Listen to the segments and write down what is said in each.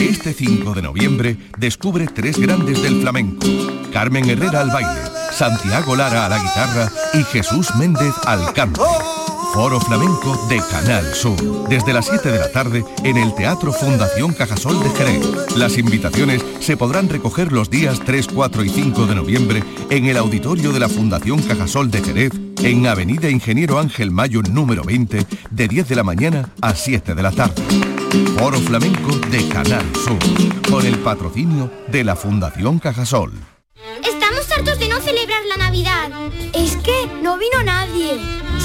Este 5 de noviembre descubre tres grandes del flamenco. Carmen Herrera al baile, Santiago Lara a la guitarra y Jesús Méndez al canto. Foro Flamenco de Canal Sur. Desde las 7 de la tarde en el Teatro Fundación Cajasol de Jerez. Las invitaciones se podrán recoger los días 3, 4 y 5 de noviembre en el auditorio de la Fundación Cajasol de Jerez en Avenida Ingeniero Ángel Mayo número 20 de 10 de la mañana a 7 de la tarde. Foro Flamenco de Canal Sur, con el patrocinio de la Fundación Cajasol. Estamos hartos de no celebrar la Navidad. Es que no vino nadie.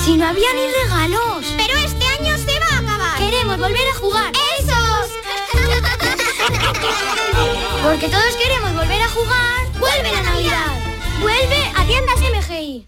Si no había ni regalos. Pero este año se va a acabar. Queremos volver a jugar. ¡Esos! Porque todos queremos volver a jugar. ¡Vuelve la Navidad! ¡Vuelve a tiendas MGI!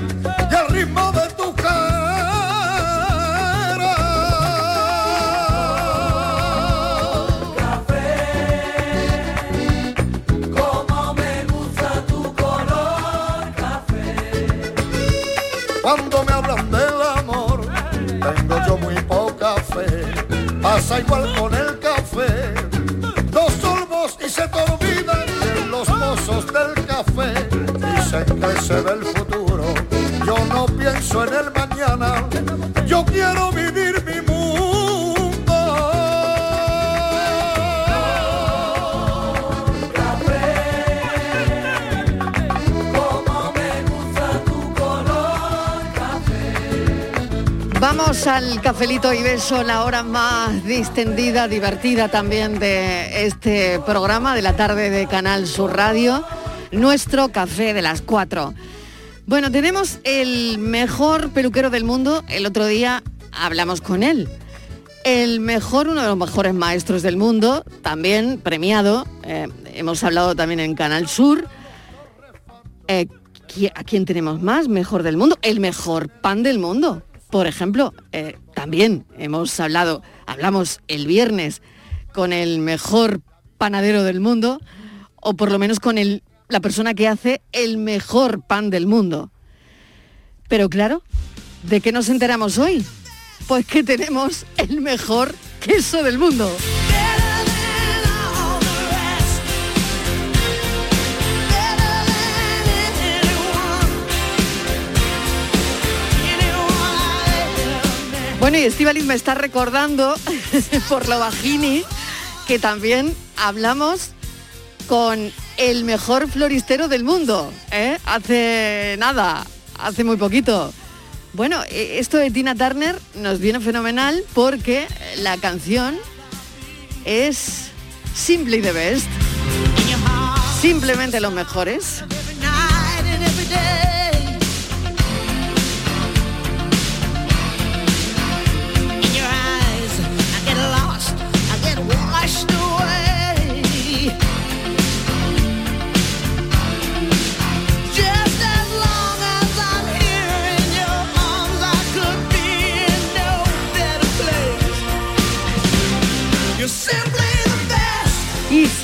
pienso en el mañana. Yo quiero vivir mi mundo. Vamos al cafelito y beso, la hora más distendida, divertida también de este programa de la tarde de Canal Sur Radio, nuestro café de las cuatro. Bueno, tenemos el mejor peluquero del mundo. El otro día hablamos con él. El mejor, uno de los mejores maestros del mundo, también premiado. eh, hemos hablado también en Canal Sur. Eh, ¿qui- ¿a quién tenemos más? Mejor del mundo. El mejor pan del mundo. Por ejemplo, eh, también hemos hablado, hablamos el viernes con el mejor panadero del mundo, o por lo menos con el, la persona que hace el mejor pan del mundo. Pero claro, ¿de qué nos enteramos hoy? Pues que tenemos el mejor queso del mundo. Bueno, y Estivaliz me está recordando, por lo bajini, que también hablamos con el mejor floristero del mundo, ¿eh? Hace nada, hace muy poquito. Bueno, eh, esto de Tina Turner nos viene fenomenal porque la canción es Simply the Best. Simplemente los mejores.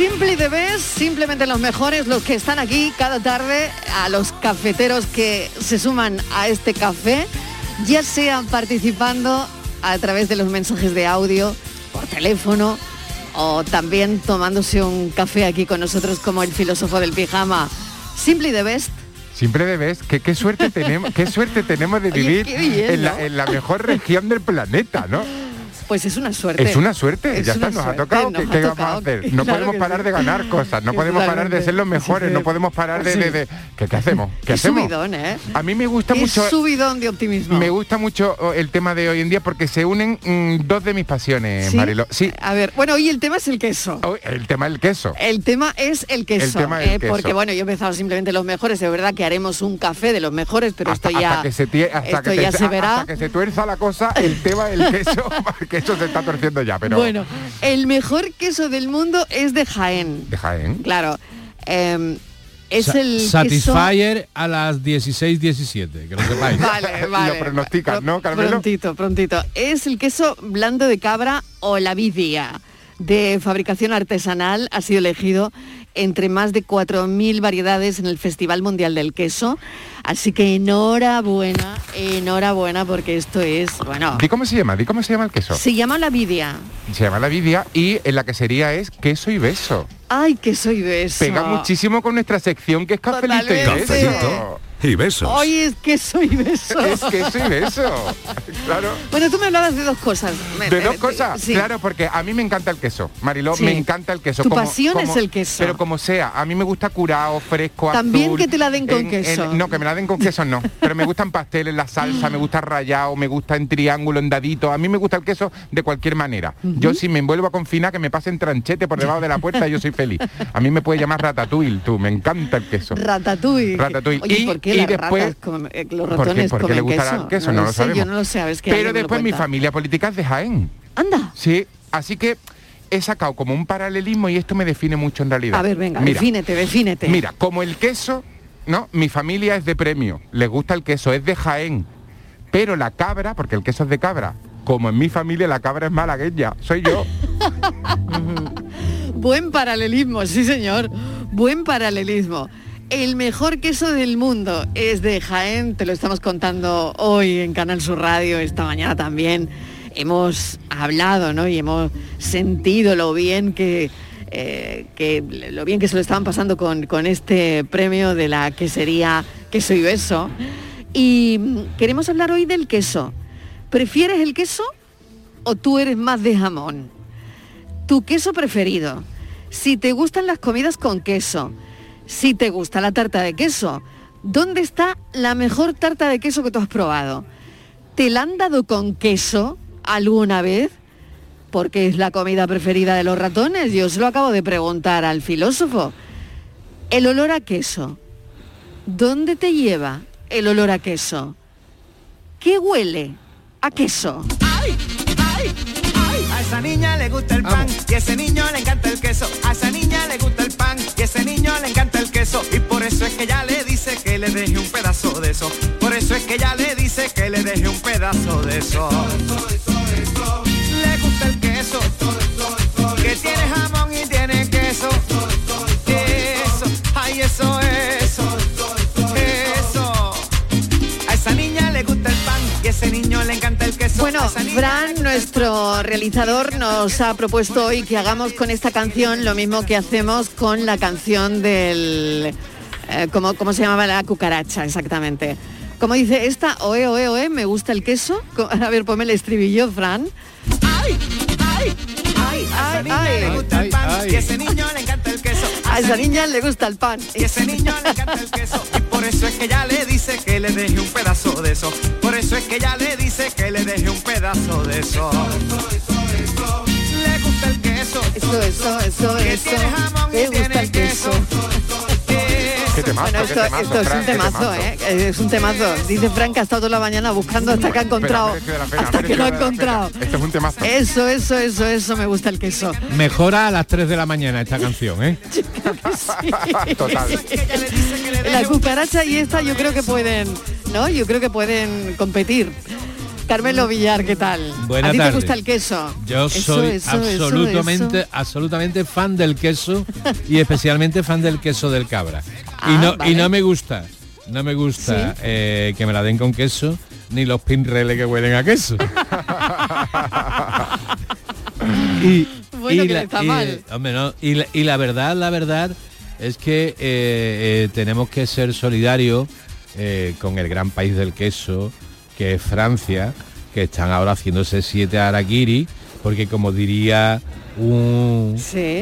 Simply the Best, simplemente los mejores, los que están aquí cada tarde, a los cafeteros que se suman a este café, ya sean participando a través de los mensajes de audio, por teléfono, o también tomándose un café aquí con nosotros como el filósofo del pijama. Simply the Best. Siempre debes, que qué suerte tenemos, qué suerte tenemos de vivir qué bien, en, la, ¿no? en la mejor región del planeta, ¿no? Pues es una suerte. Es una suerte, Es ya una está, nos ha tocado. nos ¿Qué, ha qué vamos a hacer? No Claro podemos parar sí. de ganar cosas, no podemos parar de ser los mejores, no podemos parar de... de- de- ¿Qué, qué hacemos? ¿Qué hacemos? subidón, ¿eh? A mí me gusta mucho... subidón de optimismo. Me gusta mucho oh, el tema de hoy en día porque se unen mm, dos de mis pasiones, ¿Sí? Mariló. Sí, A ver, bueno, hoy el tema es el queso. el tema del queso. El tema es el queso, El tema del eh, queso. porque bueno, yo he empezado simplemente los mejores, es verdad que haremos un café de los mejores, pero esto ya, hasta que se, tie- hasta esto que te- ya se verá. hasta que se tuerza la cosa, el tema del queso, porque eso se está torciendo ya, pero... Bueno, el mejor queso del mundo es de Jaén. De Jaén. Claro. eh, es Sa- el queso... Satisfyer a las 16.17, que lo sepáis. Vale, vale. Lo pronosticas, ¿no, Carmelo? Prontito, prontito. Es el queso blando de cabra o la vidia de fabricación artesanal. Ha sido elegido entre más de 4.000 variedades en el Festival Mundial del Queso. Así que enhorabuena, enhorabuena, porque esto es, bueno, ¿Di cómo se llama? ¿Di cómo se llama el queso? se llama la vidia. Se llama la vidia y en la quesería es queso y beso. Ay, que soy beso. Pega muchísimo con nuestra sección que es cafelito y beso. Cafelito y besos. Hoy es queso y beso. Es queso y beso. Claro. Bueno, tú me hablabas de dos cosas. De dos cosas, sí. claro, porque a mí me encanta el queso, Mariló, Sí. me encanta el queso. Tu pasión es el queso. Pero como sea, a mí me gusta curado, fresco, También azul, que te la den con en- queso. en- no, que me la den con queso no, pero me gustan pasteles, la salsa, me gusta rayado, me gusta en triángulo, en dadito, a mí me gusta el queso de cualquier manera. Yo si me envuelvo a confinar, que me pasen tranchete por debajo de la puerta, yo soy feliz. A mí me puede llamar ratatouille, tú, me encanta el queso. Ratatouille. Ratatouille. Oye, Y- ¿por qué y las después- ratas eh, los ¿Por qué? ratones ¿Por qué le gustará queso? queso? No, lo sé, sabemos. Yo no lo sé, es que Pero después mi familia política es de Jaén. Anda. Sí, así que he sacado como un paralelismo y esto me define mucho en realidad. A ver, venga, Mira, defínete, defínete. Mira, como el queso, ¿no? Mi familia es de premio, les gusta el queso, es de Jaén. Pero la cabra, porque el queso es de cabra, como en mi familia la cabra es malagueña, soy yo. Buen paralelismo, sí señor. Buen paralelismo. El mejor queso del mundo es de Jaén, te lo estamos contando hoy en Canal Sur Radio, esta mañana también. Hemos hablado, ¿no? Y hemos sentido lo bien que, eh, que lo bien que se lo estaban pasando con, con este premio de la quesería Queso y Beso. Y queremos hablar hoy del queso. ¿Prefieres el queso o tú eres más de jamón? tu queso preferido, si te gustan las comidas con queso, si te gusta la tarta de queso, ¿dónde está la mejor tarta de queso que tú has probado? ¿Te la han dado con queso alguna vez? Porque es la comida preferida de los ratones. Yo se lo acabo de preguntar al filósofo. El olor a queso. ¿Dónde te lleva el olor a queso? ¿Qué huele a queso? Esa niña le gusta el pan y a ese niño le encanta el queso. A esa niña le gusta el pan y a ese niño le encanta el queso. Y por eso es que ella le dice que le deje un pedazo de eso. Por eso es que ella le dice que le deje un pedazo de eso. Le gusta el queso. Que tiene jamón y tiene queso. Eso, ay eso, eso. Ese niño le encanta el queso. Bueno, Fran, nuestro realizador, nos ha propuesto hoy que hagamos con esta canción lo mismo que hacemos con la canción del... eh, ¿cómo, ¿Cómo se llamaba la cucaracha exactamente? Como dice esta, oe, oe, oe, me gusta el queso. A ver, ponme el estribillo, Fran. Ay, ay, ay, a esa niña ay. le gusta el pan y a ese niño le encanta el queso. A esa niña le gusta el pan. Y a ese niño le encanta el queso. Y por eso es que ella le dice que le deje un pedazo de eso. Por eso es que ella le dice que le deje un pedazo de eso. Le gusta el queso. Eso, eso, eso, Que eso. tiene jamón y tiene el queso. Qué temazo, Bueno, qué esto, temazo, esto es un temazo, temazo. ¿eh? Es un temazo. Dice Frank que ha estado toda la mañana buscando hasta que ha encontrado. hasta que lo ha encontrado. Esto es un temazo. Eso, eso, eso, eso, me gusta el queso. Mejora a las 3 de la mañana esta canción, ¿eh? Total. La cucaracha y esta yo creo que pueden, ¿no? Yo creo que pueden competir. Carmelo Villar, ¿qué tal? Buenas ¿A ti te gusta el queso? Yo Eso, soy eso, eso, absolutamente, eso. absolutamente fan del queso y especialmente fan del queso del cabra. Y Ah, no, vale. y no me gusta, no me gusta eh, que me la den con queso ni los pinreles que huelen a queso. y, Bueno, y que está mal. hombre, no, y, la, y la verdad, la verdad es que eh, eh, tenemos que ser solidarios con el gran país del queso, que es Francia, que están ahora haciéndose siete araquiri, porque como diría un,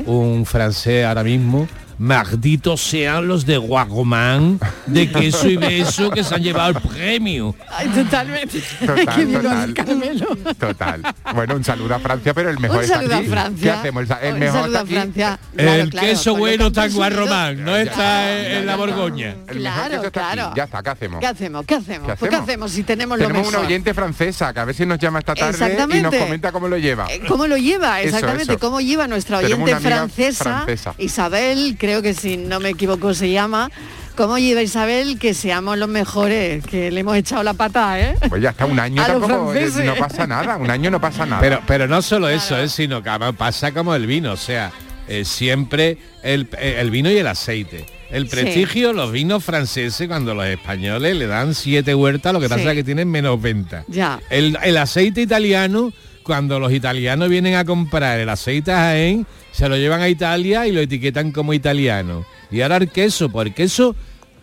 un francés ahora mismo, malditos sean los de Guagomán, de queso y beso que se han llevado el premio. Ay, totalmente. Total, total. Carmelo. Total. Bueno, un saludo a Francia, pero el mejor Un está saludo a aquí. Francia. ¿Qué hacemos? El, mejor saludo está a aquí. Francia. el claro, queso bueno que está en. Guarromán, no está en, en la Borgoña. El mejor queso está aquí. Ya está, ¿qué hacemos? ¿Qué hacemos? ¿Qué hacemos? ¿Qué Pues, ¿Qué hacemos? si tenemos, lo Tenemos una mejor? oyente francesa que a ver si nos llama esta tarde y nos comenta cómo lo lleva. Eh, ¿Cómo lo lleva? Exactamente, eso. ¿cómo lleva nuestra Tenemos oyente francesa, francesa. Isabel, creo que si no me equivoco se llama. ¿Cómo lleva Isabel que seamos los mejores? Que le hemos echado la pata, ¿eh? Pues ya está, un año A tampoco, eh, no pasa nada, un año no pasa nada. Pero, pero no solo eso, es sino que además pasa como el vino, o sea, eh, siempre el, eh, el vino y el aceite. El Sí. prestigio, los vinos franceses, cuando los españoles le dan siete huertas, lo que pasa Sí. es que tienen menos venta. Ya. El, el aceite italiano, cuando los italianos vienen a comprar el aceite a Jaén, se lo llevan a Italia y lo etiquetan como italiano. Y ahora el queso, por queso,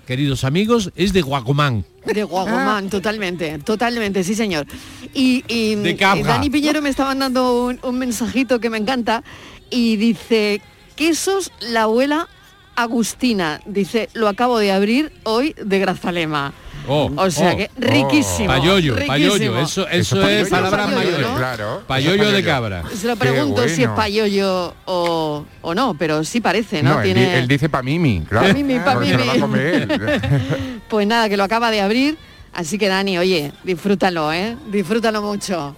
queridos amigos, es de Guacomán. De Guagomán, totalmente, totalmente, sí señor. Y, y, De cabra. eh, Dani Piñero me está mandando un, un mensajito que me encanta y dice, quesos la abuela Agustina, dice, lo acabo de abrir hoy de Grazalema. Oh, o sea oh, que riquísimo. Payoyo, riquísimo. payoyo, eso, eso, Eso es palabra mayor. ¿no? Claro. Payoyo de cabra. Se lo pregunto si es payoyo o, o no, pero sí parece, ¿no? No, él, Tiene... él dice pa' Mimi, claro. Pa' Mimi, pa' porque se lo va a Mimi. comer él. Pues nada, que lo acaba de abrir. Así que Dani, oye, disfrútalo, ¿eh? Disfrútalo mucho.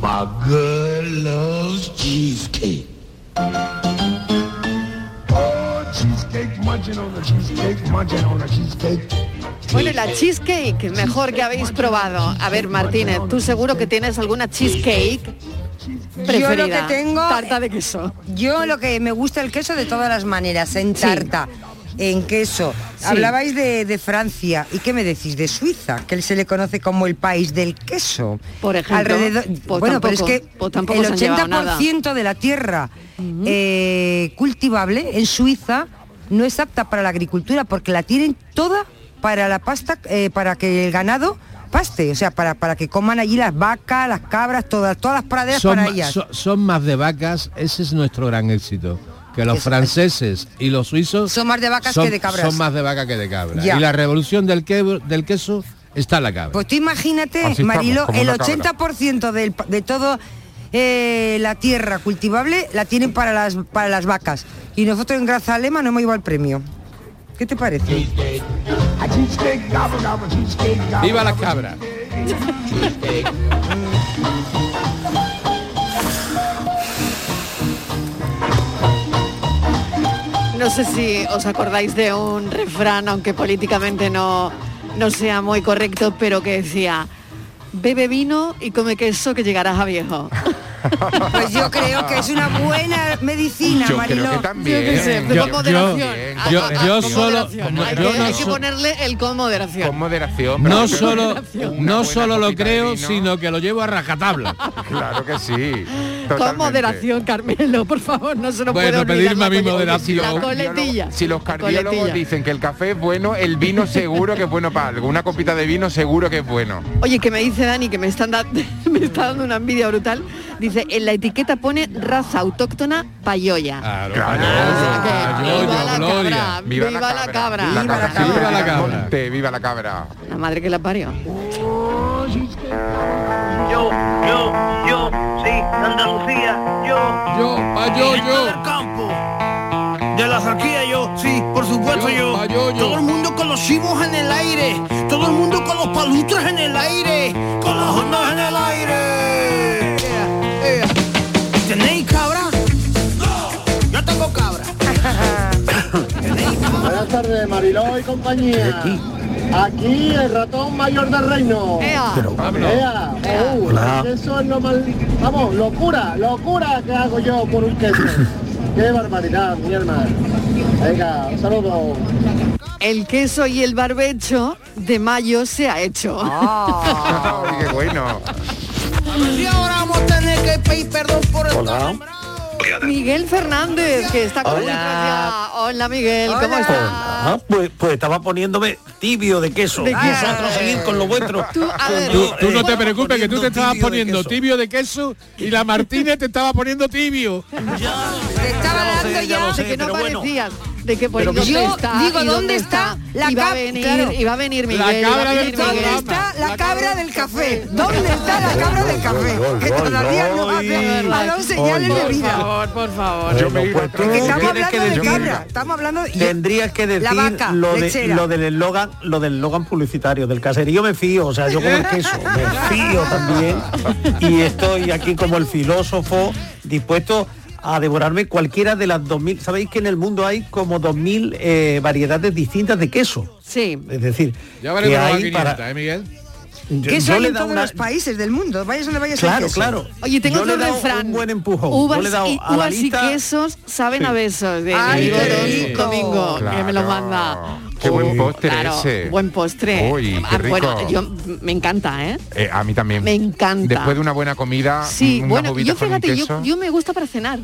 My girl loves cheesecake. Oh, cheesecake, Bueno, la cheesecake, mejor que habéis probado. A ver, Martínez, tú seguro que tienes alguna cheesecake preferida. Yo lo que tengo Tarta de queso. Yo lo que me gusta el queso de todas las maneras, en tarta, en queso. Hablabais de, de Francia. ¿Y qué me decís? De Suiza, que se le conoce como el país del queso. Por ejemplo, pues bueno, pero es que pues el se han llevado nada. 80% de la tierra eh, cultivable en Suiza no es apta para la agricultura porque la tienen toda para la pasta, eh, para que el ganado paste, o sea, para, para que coman allí las vacas, las cabras, todas, todas las praderas Son, para ellas. so- son más de vacas, ese es nuestro gran éxito. Que los franceses y los suizos Son más de vacas son- que de cabras. Son más de vaca que de cabra. Ya. Y la revolución del, que- del queso está en la cabra. Pues tú imagínate, estamos, Marilo, el una cabra. 80% del de todo eh, la tierra cultivable la tienen para las, para las vacas y nosotros en Grasa Lema no hemos ido al premio. ¿Qué te parece? ¡Viva la cabra. No sé si os acordáis de un refrán, aunque políticamente no, no sea muy correcto, pero que decía, bebe vino y come queso que llegarás a viejo. Pues yo creo que es una buena medicina, Yo Mariló. creo que también. Yo sé, Yo- con moderación. yo- Ah, yo- ah, yo con solo- moderación. yo Hay que, no hay que ponerle el con moderación. Con moderación. No pero- solo, moderación. No solo lo creo, sino que lo llevo a rajatabla. Claro que sí. Con moderación, Carmelo, por favor, no se nos Bueno, puede pedirme a mí cole- moderación. La coletilla. Si los cardiólogos Coletilla. dicen que el café es bueno, el vino seguro que es bueno para algo. Una copita de vino seguro que es bueno. Oye, que me dice Dani que me, están da- me está dando una envidia brutal. Dice, en la etiqueta pone raza autóctona payoya. Claro, Claro. viva la cabra, viva, la cabra. Viva la cabra. Viva la cabra. Monte, viva la cabra. La madre que la parió. Yo, yo, yo, sí, de Andalucía, yo. Yo, pa' yo, yo. del campo. De la zarquía yo, sí, por supuesto yo. pa' yo, yo. Todo el mundo con los chivos en el aire. Todo el mundo con los palutres en el aire. Con las ondas en el aire. Tardes, Mariló y compañía. Aquí el ratón mayor del reino. Ea. Ea, uh, Hola. Eso es lo mal... Vamos, locura, locura que hago yo por un queso. Qué barbaridad, mi hermano. Venga, un saludo. El queso y el barbecho de mayo se ha hecho. Ay, qué bueno. Y ahora vamos a tener que pedir perdón por el Hola. Miguel Fernández, que está con nosotros ya. Hola Miguel, ¿cómo estás? Ah, pues, pues estaba poniéndome tibio de queso. De Y queso. vosotros seguir con lo vuestro. Tú, a ver, Tú, tú no te preocupes, que tú te poniendo estabas tibio de poniendo queso. tibio de queso y la Martínez te estaba poniendo tibio. Te estaba Ya lo dando sé, ya ya. lo sé, de que no pero bueno. De que por Pero dónde yo está, digo, y ¿dónde está la y va a cab- venir, claro. y va a venir La Miguel, y va a cabra venir del ¿Dónde Miguel. está la cabra del café? ¿Dónde está la cabra del café? Que todavía no hace ha dado señales de Por vida. favor, por favor. Yo me pues a tú estamos tienes que hablando de cabra. Estamos hablando. Tendrías que decir La vaca lo, de, lo del eslogan, lo del eslogan publicitario, del caserío me fío, o sea, yo con el queso me fío también y estoy aquí como el filósofo dispuesto a devorarme cualquiera de las 2000, sabéis que en el mundo hay como 2000 eh, variedades distintas de queso, Sí. es decir, Ya que hay 500, para ¿eh, Miguel? yo, Queso yo hay le en todos una- los países del mundo. Vayas donde vayas Claro, queso. claro. Oye, tengo Yo le otro he dado refrán. un buen empujón. Uvas, Yo le he dado y, a la uvas y quesos saben a besos de Ay, qué rico. Domingo, que me lo Claro. manda. Qué buen postre Claro, ese. buen postre. Uy, qué Ah, Bueno, yo me encanta, ¿eh? Eh, a mí también. Me encanta. Después de una buena comida, Sí, bueno, yo fíjate, yo me gusta para cenar.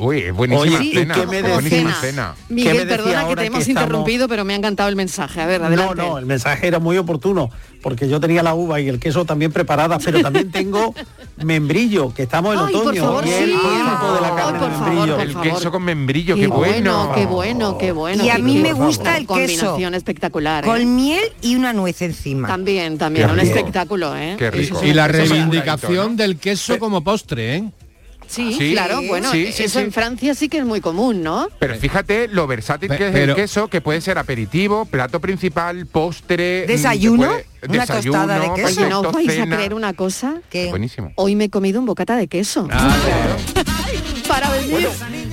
Uy, es buenísima Oye, ¿y cena. qué me buenísima Cena. cena. Miguel, perdona que te hemos que estamos- interrumpido, pero me ha encantado el mensaje. A ver, No, adelante. no, el mensaje era muy oportuno, porque yo tenía la uva y el queso también preparadas, pero también tengo membrillo, que estamos en Ay, por otoño, favor, y el sí. tiempo de la Ay, carne por de favor, membrillo. El queso con membrillo, Qué qué, bueno, qué bueno, qué bueno. Y a mí me gusta el queso. combinación espectacular. ¿eh? Con miel y una nuez encima. También, también, Qué un rico. espectáculo, ¿eh? Qué Y, rico. y la reivindicación ¿no? del queso como postre, ¿eh? Sí, Sí, claro, bueno, sí, sí, eso sí. en Francia sí que es muy común, ¿no? Pero fíjate lo versátil Pe- que es pero- el queso, que puede ser aperitivo, plato principal, postre... mm, ¿Desayuno? que puede- Una tostada de queso. Oye, ¿no os vais a creer una cosa? ¿Qué? Buenísimo. Hoy me he comido un bocata de queso. Ah, Para venir,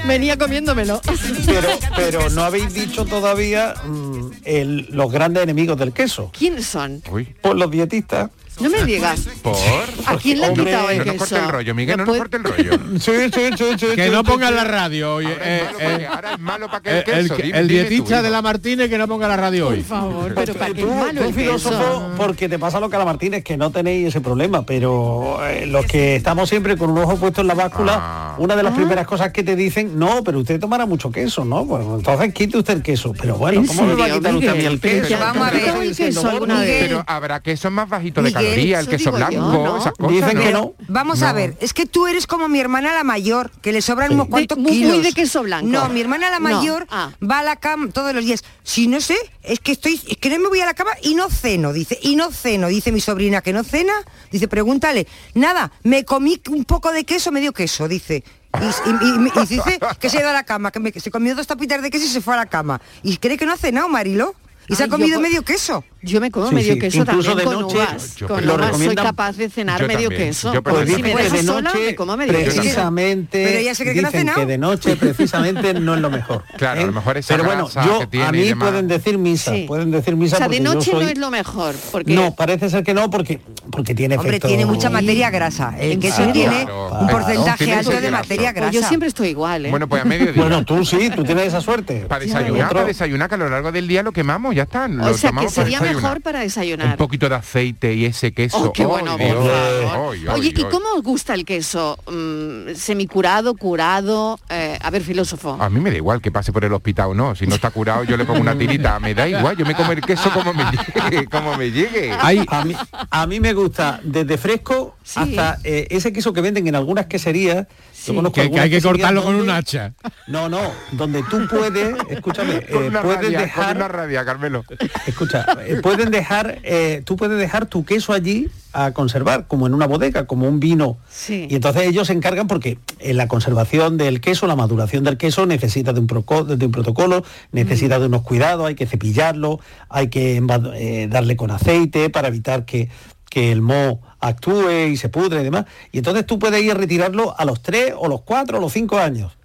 venía comiéndomelo. Pero, pero no habéis dicho todavía mm, el- los grandes enemigos del queso. ¿Quiénes son? Uy, Por los dietistas. No me digas. ¿por? ¿A quién le han Hombre, quitado el No queso? nos corte el rollo, Miguel, no ¿Me nos corte el rollo. Sí, sí, sí, sí, que no ponga la radio hoy. Ahora eh, es malo eh, porque- ahora es malo para que eh, el queso. el, dietista de la. Martínez que no ponga la radio hoy. Por favor, pero para Tú, qué es malo el filósofo, queso. porque te pasa lo que a la Martínez, que no tenéis ese problema, pero eh, los que estamos siempre con un ojo puesto en la báscula, Ah. una de las primeras cosas que te dicen, no, pero usted tomará mucho queso, ¿no? Pues entonces quite usted el queso. Pero bueno, ¿En ¿cómo me va a quitar usted a mí el queso? ya vamos a ver. Estoy ¿El diciendo, queso? Pero habrá quesos más bajitos de Miguel, caloría, el eso queso yo, blanco, ¿no? esas cosas. Dicen que ¿no? no. Vamos a ver, es que tú eres como mi hermana la mayor, que le sobran unos cuantos muy- de queso blanco. No, mi hermana la No, mayor ah. va a la cama todos los días. Si no sé, es que estoy, es que no me voy a la cama y no ceno, dice, y no ceno, dice mi sobrina que no cena, dice, pregúntale, nada, me comí un poco de queso, medio queso, dice. Y, y- y- y dice que se ha ido a la cama, que me- se comió dos tapitas de queso y se fue a la cama. ¿Y cree que no ha cenado, Marilo? Y se ha comido yo- medio queso. Yo me como Sí, medio sí, queso incluso también de con noche, uvas. yo- Con lo uvas soy capaz de cenar Yo medio también, queso. yo Pues Pues si me de sola, noche me como medio queso. precisamente Pero ella se cree que no ha dicen cenado. que de noche precisamente no es lo mejor. Claro, a lo mejor esa Pero bueno, yo que tiene a mí pueden decir misa, Sí. pueden decir O misa sea, de noche no es lo mejor. Porque No, parece ser que no porque porque tiene Hombre, efecto. tiene mucha materia grasa. El ¿En queso serio? tiene Claro. un porcentaje alto de materia grasa. Pues yo siempre estoy igual, ¿eh? Bueno, pues a mediodía. Bueno, tú sí, tú tienes esa suerte. para desayunar, para desayunar, que a lo largo del día lo quemamos, ya está. Lo o tomamos sería desayunar. mejor para Un desayunar. poquito de aceite y ese queso. Oh, qué ¡Ay, bueno, Oye, ¿y cómo os gusta el queso? Mm, ¿Semicurado, curado? Eh, a ver, filósofo. A mí me da igual que pase por el hospital o no. Si no está curado, yo le pongo una tirita. Me da igual, yo me como el queso como me llegue. Como me llegue. a, mí, a mí me gusta desde fresco hasta eh, ese queso que venden en algunas queserías. Yo conozco Que, que algunas hay que cortarlo con donde- un hacha. No, no, donde tú puedes, escúchame, Con eh, una puedes rabia, con dejar, una rabia, Carmelo. escucha, eh, pueden dejar, eh, tú puedes dejar tu queso allí a conservar, como en una bodega, como un vino. Sí. Y entonces ellos se encargan porque en la conservación del queso, la maduración del queso necesita de un, proco- de un protocolo, necesita de unos cuidados, hay que cepillarlo, hay que eh, darle con aceite para evitar que, que el moho actúe y se pudre y demás. Y entonces tú puedes ir a retirarlo a los tres o los cuatro o los cinco años.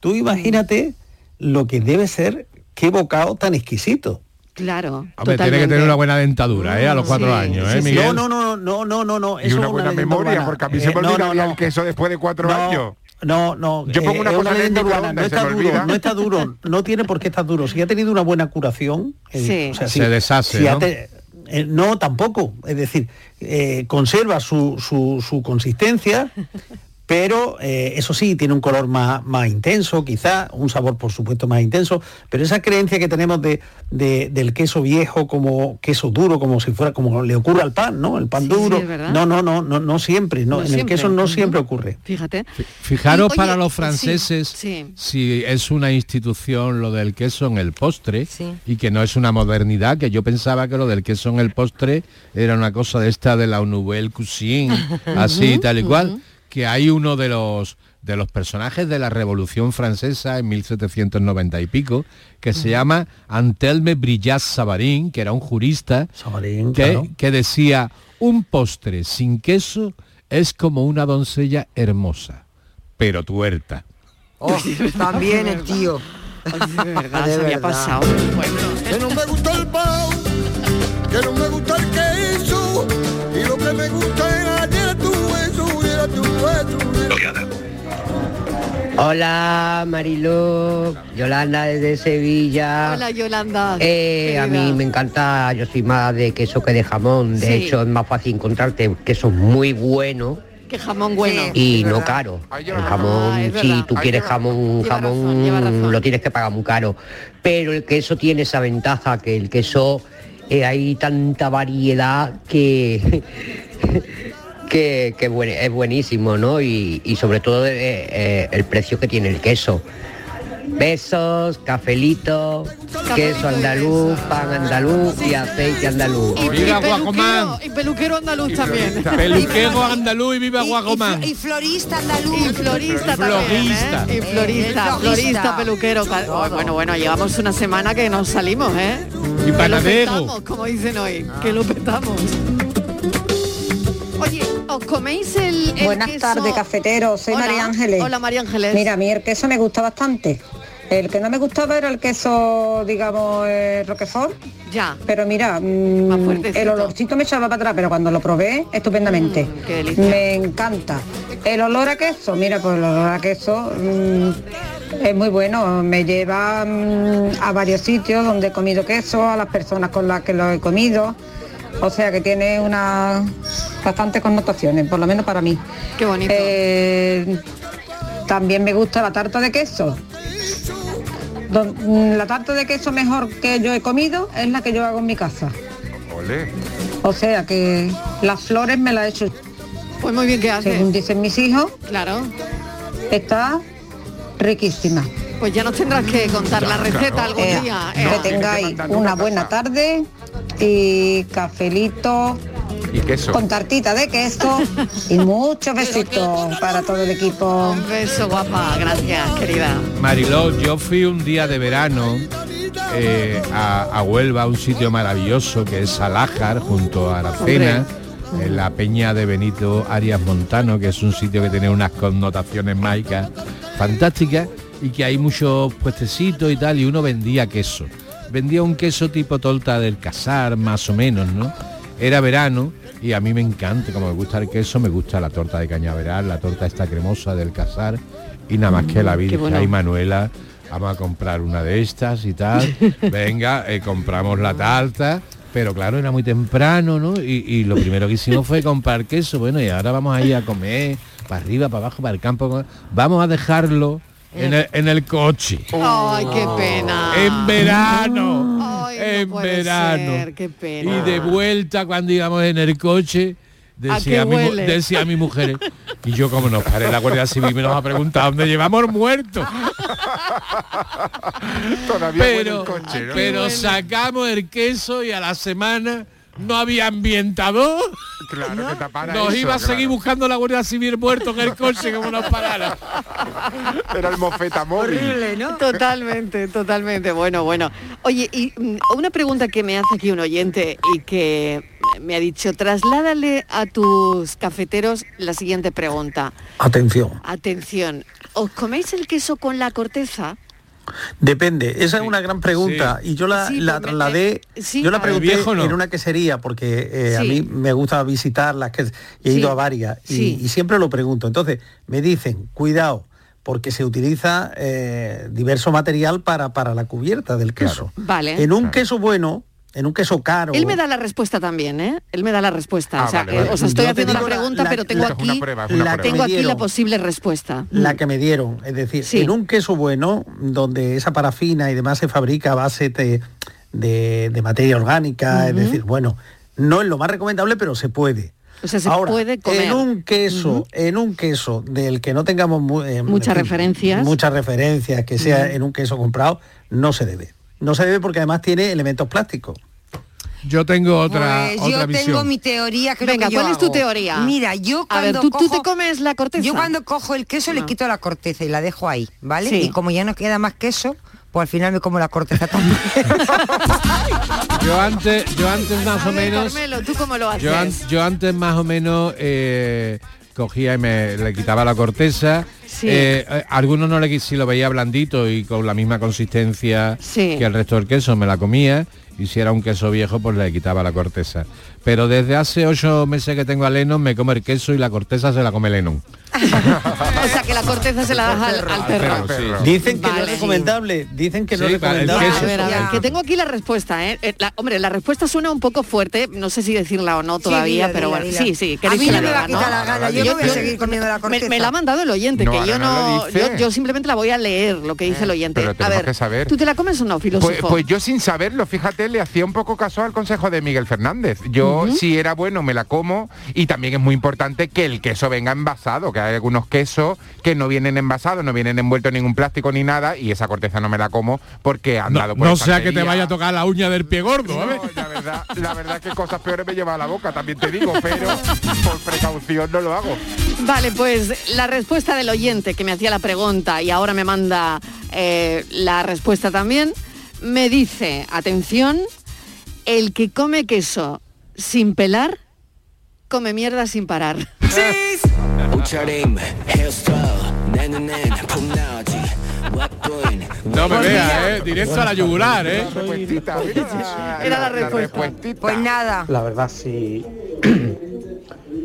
Tú imagínate lo que debe ser qué bocado tan exquisito. Claro. Hombre, tiene que tener una buena dentadura, ¿eh? A los cuatro años, ¿eh, Miguel? No, no, no, no, no, no, no. Y eso una es buena leyenda memoria, urbana. porque a mí se Eh, me no, olvidaría no, el queso después de cuatro no, años. No, no. Yo pongo una es cosa leyenda urbana, no se está duro, olvida. no está duro, no tiene por qué estar duro. Si ha tenido una buena curación, eh, Sí. Se deshace, si ha ¿no? te- eh, no, tampoco. Es decir, eh, conserva su, su- su consistencia, pero eh, eso sí, tiene un color más, más intenso, quizá, un sabor por supuesto más intenso, pero esa creencia que tenemos de, de- del queso viejo como queso duro, como si fuera, como le ocurre al pan, ¿no? El pan Sí, duro. sí, no, no, no, no, no siempre, no, No en el queso no siempre ocurre. Fíjate. Fijaros Y, oye, para los franceses sí. si es una institución lo del queso en el postre y que no es una modernidad, que yo pensaba que lo del queso en el postre era una cosa de esta de la nouvelle cuisine, así tal y cual. Que hay uno de los de los personajes de la Revolución Francesa en 1790 y pico, que se llama Antelme Brillat Savarin, que era un jurista que, claro. que decía, un postre sin queso es como una doncella hermosa, pero tuerta. Oh, también el tío. de verdad, De se había pasado. Que no me gusta el pan, que no me gusta el queso, y lo que me gusta Hola Mariló, Yolanda desde Sevilla. Hola, Yolanda. Eh, a mí me encanta, yo soy más de queso que de jamón. De Sí. hecho, es más fácil encontrarte queso muy bueno Qué jamón bueno. y no caro. El jamón, Ah, si tú quieres lleva- jamón, lleva jamón razón, lleva razón. lo tienes que pagar muy caro. Pero el queso tiene esa ventaja que el queso eh, hay tanta variedad que que, que buen- es buenísimo, ¿no? Y, y sobre todo eh, eh, el precio que tiene el queso. Besos, cafelito, queso andaluz, pan andaluz y aceite andaluz. Y, y peluquero, y peluquero andaluz también. Peluquero andaluz y viva Guacomán. Y florista andaluz. Y florista también. Florista. ¿eh? Y florista, florista, peluquero. oh, bueno, bueno, llevamos una semana que nos salimos, ¿eh? Y Que lo panadero. petamos, como dicen hoy, que lo petamos. Oye, ¿os coméis el, el Buenas queso? tardes, cafetero. Soy Hola. María Ángeles. Hola, María Ángeles. Mira, a mí el queso me gusta bastante. El que no me gustaba era el queso, digamos, eh, Roquefort. Ya. Pero mira, mm, fuertecito. el olorcito me echaba para atrás, pero cuando lo probé, estupendamente. Mm, qué me encanta. El olor a queso, mira, pues el olor a queso mm, es muy bueno. Me lleva mm, a varios sitios donde he comido queso, a las personas con las que lo he comido. O sea que tiene una bastantes connotaciones, por lo menos para mí. Qué bonito. Eh, también me gusta la tarta de queso. Don- mm, la tarta de queso mejor que yo he comido es la que yo hago en mi casa. Olé. O sea que las flores me las he hecho. Pues muy bien que haces. Según dicen mis hijos, Claro. está riquísima. Pues ya nos tendrás que contar la receta algún Ea, día. que Ea. tengáis una buena tarde y cafelito Y queso. con tartita de queso y muchos besitos para todo el equipo. Un beso guapa, gracias querida. Mariló, yo fui un día de verano eh, a, a Huelva, un sitio maravilloso que es Alájar, junto a Aracena, en la peña de Benito Arias Montano, que es un sitio que tiene unas connotaciones mágicas fantásticas y que hay muchos puestecitos y tal, y uno vendía queso. Vendía un queso tipo torta del casar, más o menos, ¿no? Era verano y a mí me encanta, como me gusta el queso, me gusta la torta de cañaveral, la torta esta cremosa del casar y nada más que la Mm, Virgen bueno. y Manuela, vamos a comprar una de estas y tal. Venga, eh, compramos la tarta. Pero claro, era muy temprano, ¿no? Y, y lo primero que hicimos fue comprar queso. Bueno, y ahora vamos a ir a comer, para arriba, para abajo, para el campo. Vamos a dejarlo en el, en el coche. Ay, qué pena. En verano. Ay, en no verano. ser, qué pena. Y de vuelta cuando íbamos en el coche, ¿A decía, qué mi, decía mi mujer, y yo como nos paré la Guardia Civil me nos ha preguntado dónde llevamos muertos. Todavía pero el coche, ¿no? pero sacamos el queso y a la semana no había ambientador. Claro, que tapara Nos eso, iba a seguir claro. buscando la Guardia Civil muerto en el coche como nos parara. Era el mofeta móvil. Totalmente, totalmente. Bueno, bueno. Oye, y mm, una pregunta que me hace aquí un oyente y que me ha dicho, trasládale a tus cafeteros la siguiente pregunta. Atención. Atención, ¿os coméis el queso con la corteza? Depende, esa es una gran pregunta Sí. y yo la, Sí, la me- trasladé, me- sí, yo la a ver. pregunté ¿El viejo no? en una quesería porque eh, a mí me gusta visitarlas, que y he Sí. ido a varias y, Sí. y siempre lo pregunto. Entonces me dicen, cuidado, porque se utiliza eh, diverso material para, para la cubierta del queso. Vale. En un queso bueno, en un queso caro. Él me da la respuesta también, ¿eh? Él me da la respuesta. Ah, o sea, vale, vale. os estoy Yo haciendo la pregunta, la- pero tengo la- aquí, la tengo aquí la posible respuesta. la que me dieron. Es decir, Sí. en un queso bueno, donde esa parafina y demás se fabrica a base de, de- de materia orgánica, es decir, bueno, no es lo más recomendable, pero se puede. O sea, se Ahora, puede comer. En un queso, en un queso del que no tengamos eh, Muchas referencias. Muchas referencias, que sea en un queso comprado, no se debe. No se debe porque además tiene elementos plásticos. Yo tengo otra, Pues otra yo visión. tengo mi teoría lo Venga, que yo ¿cuál es tu hago. teoría? Mira, yo A ver, cuando ¿tú- tú te comes la corteza? Yo cuando cojo el queso le quito la corteza y la dejo ahí, ¿vale? Sí. Y como ya no queda más queso, pues al final me como la corteza también. Yo antes, yo antes más o menos, Carmelo, ¿tú cómo lo haces? yo, an- yo antes más o menos eh, cogía y me le quitaba la corteza. Sí. Eh, eh, algunos no le si lo veía blandito y con la misma consistencia Sí. que el resto del queso me la comía. Y si era un queso viejo, pues le quitaba la corteza. Pero desde hace ocho meses que tengo a Lennon, me come el queso y la corteza se la come Lennon. o sea, que la corteza se la das al, al perro. Dicen que no es recomendable, dicen que no es el recomendable. queso A ver, a ver, Ya. que tengo aquí la respuesta, ¿eh? Eh, la- hombre, la respuesta suena un poco fuerte, no sé si decirla o no todavía, dila, pero dila, bueno, dila. sí, sí, A mí no me va a quitar ¿no? la gana, yo no voy a seguir comiendo la corteza. me la ha mandado el oyente, No, que yo no yo, yo simplemente la voy a leer lo que dice el oyente. pero A ver, que saber. ¿tú te la comes o no, filósofo? Pues, pues yo sin saberlo, fíjate, le hacía un poco caso al consejo de Miguel Fernández. Yo, Si era bueno, me la como. Y también es muy importante que el queso venga envasado, que hay algunos quesos que no vienen envasados, no vienen envueltos en ningún plástico ni nada, y esa corteza no me la como porque han dado por No sea que te vaya a tocar la uña del pie gordo. No, la verdad, la verdad que cosas peores me lleva a la boca, también te digo, pero por precaución no lo hago. Vale, pues la respuesta del oyente que me hacía la pregunta y ahora me manda eh, la respuesta también, me dice, atención, el que come queso sin pelar, come mierda sin parar. No me vea, eh, directo a la yugular, eh. Era la respuesta. Pues nada. La verdad sí.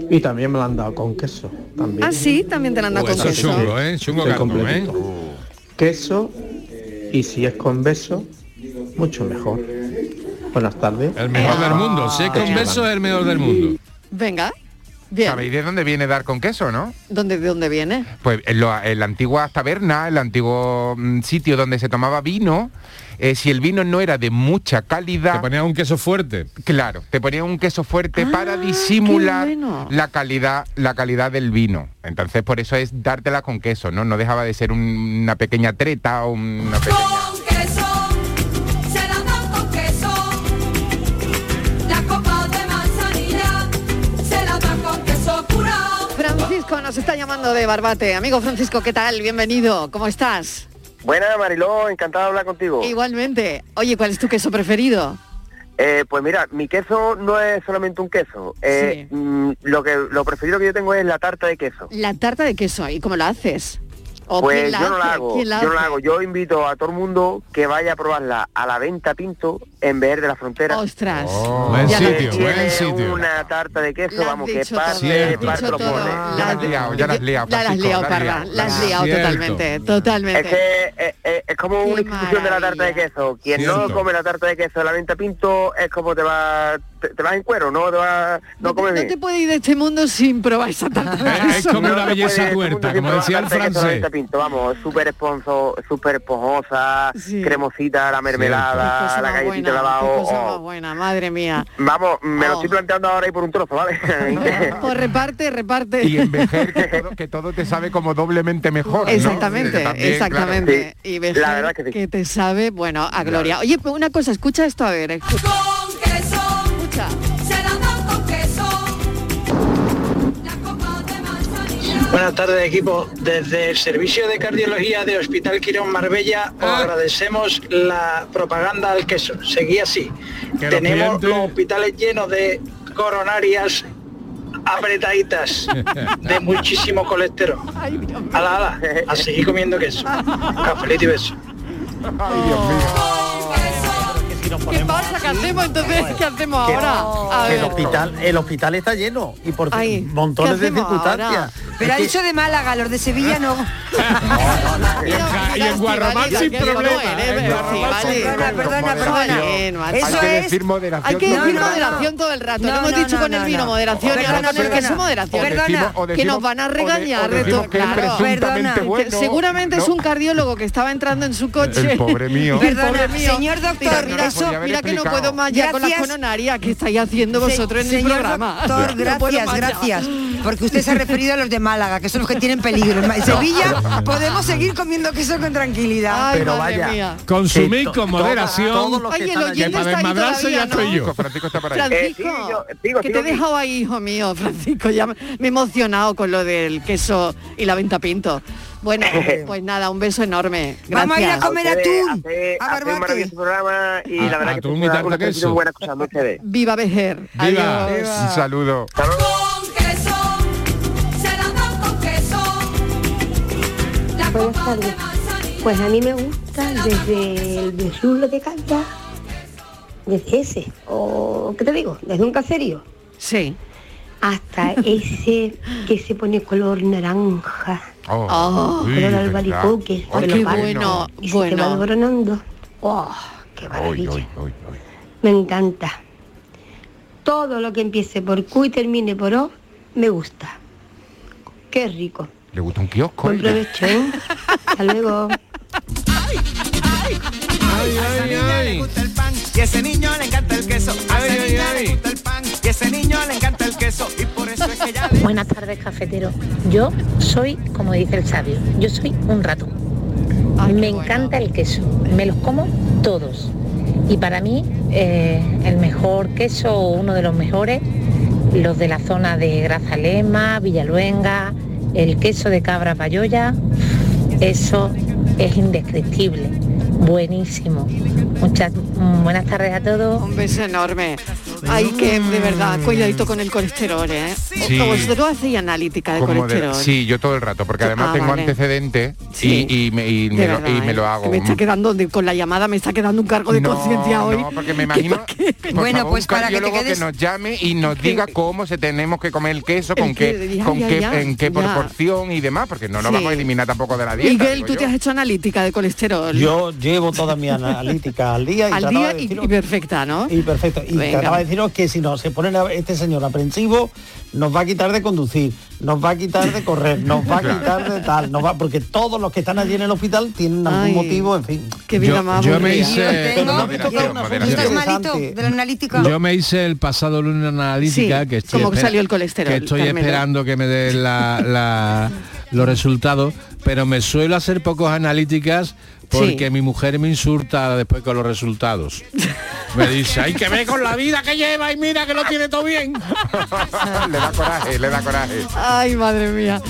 y también me lo han dado con queso. También. Ah, sí, también te la anda Uh, con eso es queso. chungo, eh, chungo Sí, cartón, eh. Queso y si es con beso, mucho mejor. Buenas tardes. El mejor del mundo. Si es con beso, es el mejor del mundo. Venga, bien. ¿Sabéis de dónde viene dar con queso, no? ¿Dónde, ¿De dónde viene? Pues en, lo- en la antigua taberna, el antiguo mm, sitio donde se tomaba vino, eh, si el vino no era de mucha calidad... Te ponía un queso fuerte. Claro, te ponía un queso fuerte para Ah, qué disimular bueno. la calidad, la calidad del vino. Entonces por eso es dártela con queso, ¿no? No dejaba de ser un- una pequeña treta o una pequeña... nos está llamando de Barbate. Amigo Francisco, ¿qué tal? Bienvenido. ¿Cómo estás? Buena, Mariló, encantado de hablar contigo. Igualmente. Oye, ¿cuál es tu queso preferido? Eh, pues mira, mi queso no es solamente un queso. Eh, mm, lo que lo preferido que yo tengo es la tarta de queso. La tarta de queso. ¿Y cómo la haces? ¿O Pues yo no la hago, ¿Quién la yo no la hago. Yo invito a todo el mundo que vaya a probarla a la venta Pinto en Ver de la Frontera. Ostras. Buen Ya sitio, tiene buen sitio. Una tarta de queso, La vamos, que parte, parte lo pone. Ya la has liado, ya la has liado, La has liado, Parra. La has liado totalmente, totalmente. Es que es, es- es como una institución de la tarta de queso. Quien Cierto. no come la tarta de queso de la venta Pinto es como te va te, te vas en cuero, no te vas no, comes No te puedes ir de este mundo sin probar esa tarta de Es queso. como No una se belleza puede, tuerta, todo el como mundo decía el sin probar la tarta francés. Pinto, vamos, súper esponso, súper esponjosa, Sí. cremosita, la mermelada, la galletita buena, de lavado. qué cosa oh. más buena, madre mía. Vamos, me lo Oh. estoy planteando ahora y por un trozo, ¿vale? Pues reparte, reparte. Y envejecer que todo, que todo te sabe como doblemente mejor. Exactamente, Que también, exactamente. claro. Y ves La verdad que sí. te sabe, bueno, a gloria. Oye, pues una cosa, escucha esto a ver. Escucha. Buenas tardes equipo. Desde el Servicio de Cardiología de Hospital Quirón Marbella os agradecemos la propaganda al queso. Seguí así. Que Tenemos los hospitales llenos de coronarias apretaditas de muchísimo colesterol. Ala, ala, a seguir comiendo queso. Cafelito y beso. ¿Qué pasa? ¿Qué hacemos entonces? ¿Qué hacemos Que- ahora? A que el ver. hospital, el hospital está lleno y por Ay, montones ¿qué de circunstancias. ahora? Pero ha dicho de Málaga, los de Sevilla no. Y en, Guarromán sin ¿Qué- cómo problema. Perdona, perdona. Eso Hay que es... decir moderación. Hay que todo el decir moderación todo el rato. No, Lo hemos dicho con el no, vino no. moderación y ahora Perdona, con el queso moderación. Perdona. Que nos van a regañar Perdona. Seguramente es un cardiólogo que estaba entrando en su coche. El pobre mío. Perdona, señor doctor, mira, que no puedo más ya con las Gracias. coronarias que estáis haciendo vosotros en el programa. doctor, No puedo gracias, gracias. Porque usted se ha referido a los de Málaga, que son los que tienen peligro. En Sevilla podemos seguir comiendo queso con tranquilidad. Ay, Pero madre vaya. mía. Consumid con moderación. Oye, el oyente para está ahí ya todavía, estoy ¿no? yo. Francisco está por ahí. Eh, Francisco, sí, yo- sigo, que te he dejado ahí, hijo mío, Francisco, ya me he emocionado con lo del queso y la venta pinto. Bueno, pues nada, un beso enorme. Gracias. Vamos a ir a comer atún, hace- a hace un maravilloso programa y Ah, la verdad que y una, una buena ustedes. Viva Bejer. Viva. Adiós. Un saludo. Buenas tardes. Pues a mí me gusta desde el besulo de canta, desde ese, o ¿qué te digo? Desde un caserío, Sí. hasta ese que se pone color naranja, Oh, color verdad. albaricoque, que qué bueno, y se te va bueno. desboronando. ¡Oh, qué maravilla! Me encanta. Todo lo que empiece por Q y termine por O, me gusta. Qué rico. Le gusta un kiosco. Buen provecho, ¿eh? Hasta luego. A esa niña le gusta el pan y a ese niño le encanta el queso. A esa niña le gusta el pan y a ese niño le encanta el queso. Y por eso es que ya le... Buenas tardes, cafetero. Yo soy, como dice el sabio, yo soy un ratón. Ay, me bueno. encanta el queso, me los como todos. Y para mí, eh, el mejor queso, uno de los mejores, los de la zona de Grazalema, Villaluenga, el queso de cabra payoya, eso es indescriptible, buenísimo. Muchas mm, buenas tardes a todos. Un beso enorme. Ay, que de verdad, cuidadito con el colesterol, ¿eh? Sí. Vosotros hacéis analítica de Como de- colesterol. sí, yo todo el rato, porque además Ah, tengo vale. antecedentes Sí. y, y me, y De me lo, verdad, y me ¿eh? lo hago. Me está quedando, de- con la llamada me está quedando un cargo de No, conciencia hoy. No, porque me imagino. por Bueno, favor, pues un para que te quedes- nos llame y nos diga cómo se tenemos que comer el queso, con El qué, que- ya, con ya, qué, ya, en qué ya. proporción y demás, porque no Sí. vamos a eliminar tampoco de la dieta. Miguel, tú yo. te has hecho analítica de colesterol. Yo llevo toda mi analítica al día y al día y, perfecta, ¿no? y trataba de deciros que si no se pone a- este señor aprensivo, nos va a quitar de conducir, nos va a quitar de correr, nos va a quitar de tal, nos va, porque todos los que están allí en el hospital tienen algún Ay, motivo, en fin. Qué vida Yo- más yo me hice-. Yo me hice el pasado lunes una analítica Sí, que estoy como que salió el colesterol, que estoy Carmelo. esperando que me den la- la- los resultados, pero me suelo hacer pocos analíticas porque Sí. mi mujer me insulta después con los resultados. Me dice, hay que ver con la vida que lleva y mira que lo tiene todo bien. le da coraje, le da coraje. Ay, madre mía.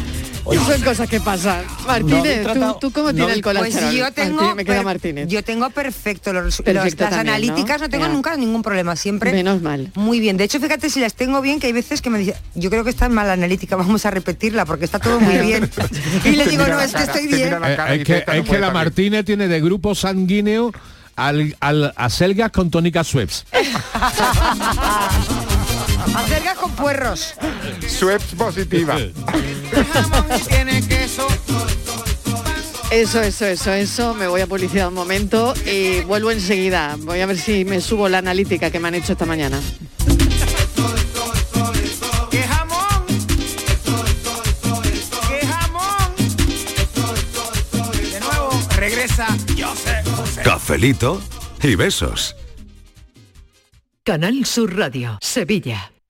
Son cosas que pasan. Martínez, tratado- ¿tú, tú cómo no tienes el colesterol? Pues yo tengo, Martínez, me queda Martínez. yo tengo perfecto los, los- Perfecto las también, ¿no? analíticas, no, tengo Ya. nunca ningún problema, siempre. Menos mal. Muy bien. De hecho, fíjate si las tengo bien, que hay veces que me dicen, yo creo que está mal la analítica, vamos a repetirla porque está todo muy bien. y le digo, no, es que estoy bien. Eh, es que, es que la Martínez tiene de grupo sanguíneo al, al a Selgas con tónica Schweppes. Acerca con puerros. Schweppes positiva. tiene queso. Eso, eso, eso, eso. Me voy a publicidad un momento y vuelvo enseguida. Voy a ver si me subo la analítica que me han hecho esta mañana. De nuevo, regresa. Yo sé, José. Cafelito y besos. Canal Sur Radio, Sevilla.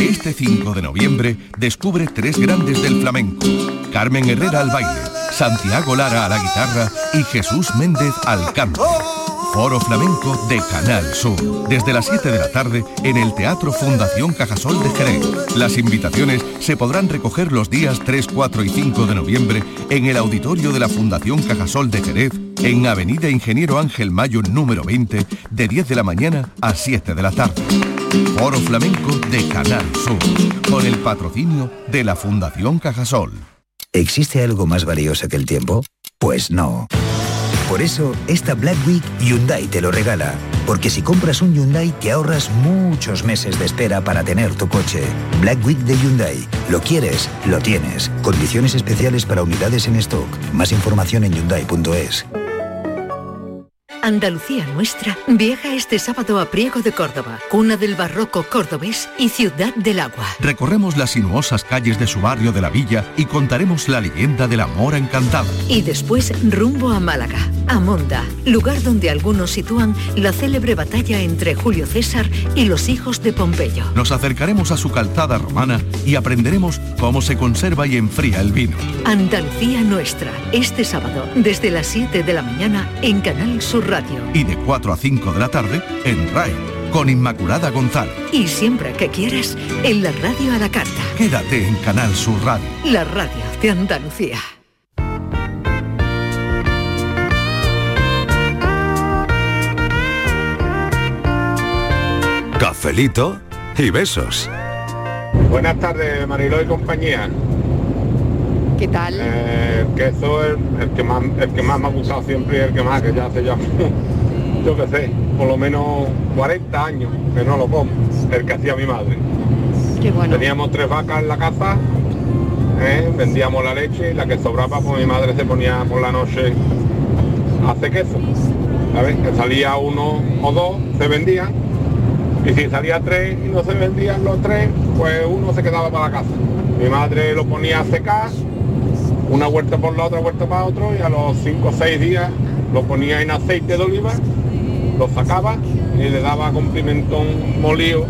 Este 5 de noviembre descubre tres grandes del flamenco. Carmen Herrera al baile, Santiago Lara a la guitarra y Jesús Méndez al canto. Foro Flamenco de Canal Sur. Desde las 7 de la tarde en el Teatro Fundación Cajasol de Jerez. Las invitaciones se podrán recoger los días 3, 4 y 5 de noviembre en el auditorio de la Fundación Cajasol de Jerez en Avenida Ingeniero Ángel Mayo número 20 de 10 de la mañana a 7 de la tarde. Foro Flamenco de Canal Sur, con el patrocinio de la Fundación Cajasol. ¿Existe algo más valioso que el tiempo? Pues no. Por eso, esta Black Week Hyundai te lo regala. Porque si compras un Hyundai te ahorras muchos meses de espera para tener tu coche. Black Week de Hyundai. Lo quieres, lo tienes. Condiciones especiales para unidades en stock. Más información en hyundai.es. Andalucía Nuestra viaja este sábado a Priego de Córdoba, cuna del barroco cordobés y ciudad del agua. Recorremos las sinuosas calles de su barrio de la villa y contaremos la leyenda de la mora encantada. Y después rumbo a Málaga, a Monda, lugar donde algunos sitúan la célebre batalla entre Julio César y los hijos de Pompeyo. Nos acercaremos a su calzada romana y aprenderemos cómo se conserva y enfría el vino. Andalucía Nuestra, este sábado, desde las 7 de la mañana en Canal Sur Radio. Y de 4 a 5 de la tarde en RAI, con Inmaculada González. Y siempre que quieras, en la radio a la carta, Quédate en Canal Sur Radio. la radio de Andalucía. Cafelito y besos. Buenas tardes, Mariló y compañía. ¿Qué tal? Eh, el queso es el que más el que más me ha gustado siempre y el que más que ya hace ya yo qué sé, por lo menos 40 años que no lo como, el que hacía mi madre. Qué bueno. Teníamos tres vacas en la casa, ¿eh? vendíamos la leche y la que sobraba pues mi madre se ponía por la noche a hacer queso. ¿Sabes? Que salía uno o dos, se vendían. Y si salía tres y no se vendían los tres, pues uno se quedaba para la casa. Mi madre lo ponía a secar, una vuelta por la otra, vuelta para otro, y a los cinco o seis días lo ponía en aceite de oliva, lo sacaba y le daba con pimentón molido,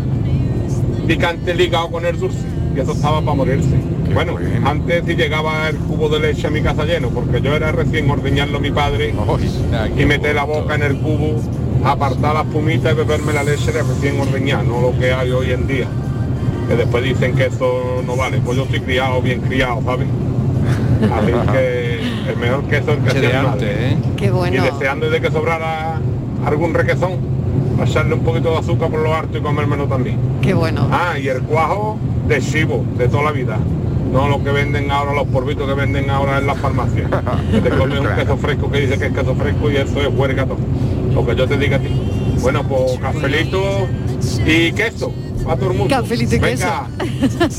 picante ligado con el dulce. eso estaba para morirse. Bueno, antes si llegaba el cubo de leche a mi casa lleno, porque yo era recién ordeñarlo mi padre y meter la boca en el cubo, apartar las pumitas y beberme la leche de recién ordeñar, no lo que hay hoy en día. Que después dicen que eso no vale. Pues yo estoy criado, bien criado, ¿sabes? Así que el mejor queso es el que antes, madre. ¿eh? Qué bueno. Y deseando de que sobrara algún requesón, echarle un poquito de azúcar por lo harto y comérmelo también. Qué bueno. Ah, y el cuajo de chivo, de toda la vida. No lo que venden ahora, los porbitos que venden ahora en las farmacias. Que te comes un queso fresco que dice que es queso fresco y eso es huerga todo. Lo que yo te diga a ti. Bueno, pues cafelito y queso. Para todo el mundo. Cafelito y Venga,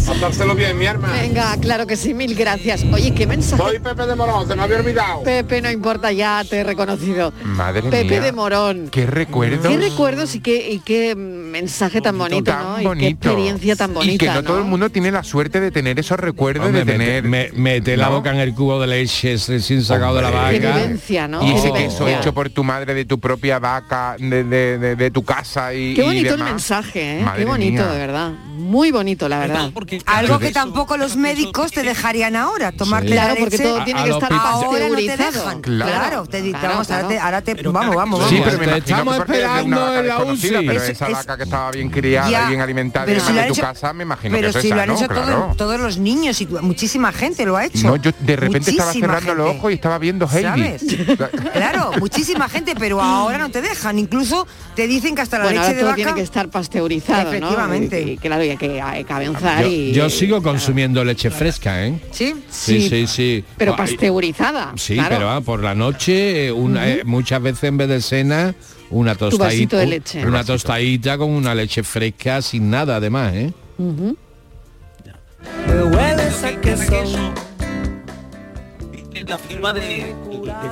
pasárselo bien, mi hermano. Venga, claro que sí, mil gracias. Oye, qué mensaje. Soy Pepe de Morón, se me había olvidado. Pepe, no importa, ya te he reconocido. Madre Pepe mía. de Morón. Qué recuerdos. Qué recuerdos y qué, y qué mensaje tan bonito, tan ¿no? Y qué experiencia tan bonita, y que no, ¿no? todo el mundo tiene la suerte de tener esos recuerdos Hombre, de mete- tener me- mete la boca en el cubo de leche recién sacado de la vaca. Qué vivencia, ¿no? y ese queso hecho por tu madre de tu propia vaca de, de- de- de tu casa y Qué y bonito el mensaje, ¿eh? Madre Qué bonito, mía. de verdad. Muy bonito, la verdad. Algo que tampoco los médicos te dejarían ahora, tomarte Sí. la Claro, porque leche. todo tiene A- a que estar ahora no te pasteurizado. dejan. Claro. Claro, te di- Claro, vamos, ahora te, claro. ahora te- vamos, vamos, Sí, vamos. pero me estamos porque esperando vaca en la UCI. pero Es- esa es- vaca que estaba bien criada Ya, y bien alimentada pero y si demás lo de han tu hecho- casa, me imagino Pero si lo han ¿no? hecho todo- Claro. todos los niños y muchísima gente lo ha hecho. No, yo de repente estaba cerrando los ojos y estaba viendo Heidi. Claro, muchísima gente, pero ahora no te dejan. Incluso te dicen que hasta la Bueno, leche ahora de todo vaca... tiene que estar pasteurizado, ¿no? Efectivamente. Y, y claro, y hay que, hay que avanzar Yo, y... yo sigo consumiendo leche fresca, ¿eh? ¿Sí? Sí, sí, sí. Pero Ah, pasteurizada. Sí, claro. pero ah, por la noche, eh, una, eh, muchas veces en vez de cena, una tostadita, de leche. una tostadita con una leche fresca sin nada además, ¿eh? La firma de, de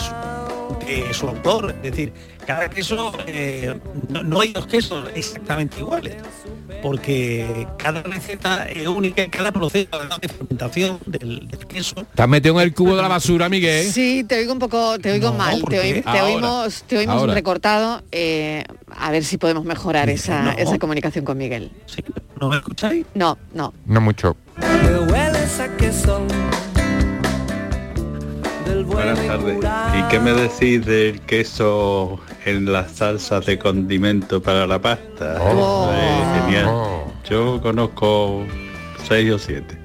su autor, es decir, cada queso, eh, no, no hay dos quesos exactamente iguales, porque cada receta es única, cada proceso de fermentación del, del queso ¿Te has metido en el cubo de la basura, Miguel? Sí, te oigo un poco, te oigo No, mal, ¿por te, oí- te Ahora. oímos, te oímos Ahora. recortado. eh, a ver si podemos mejorar esa, No. esa comunicación con Miguel. ¿No me escucháis? No, no. No mucho. Me hueles a queso. Buenas tardes. ¿Y qué me decís del queso en las salsas de condimento para la pasta? Oh. Eh, genial. Yo conozco seis o siete.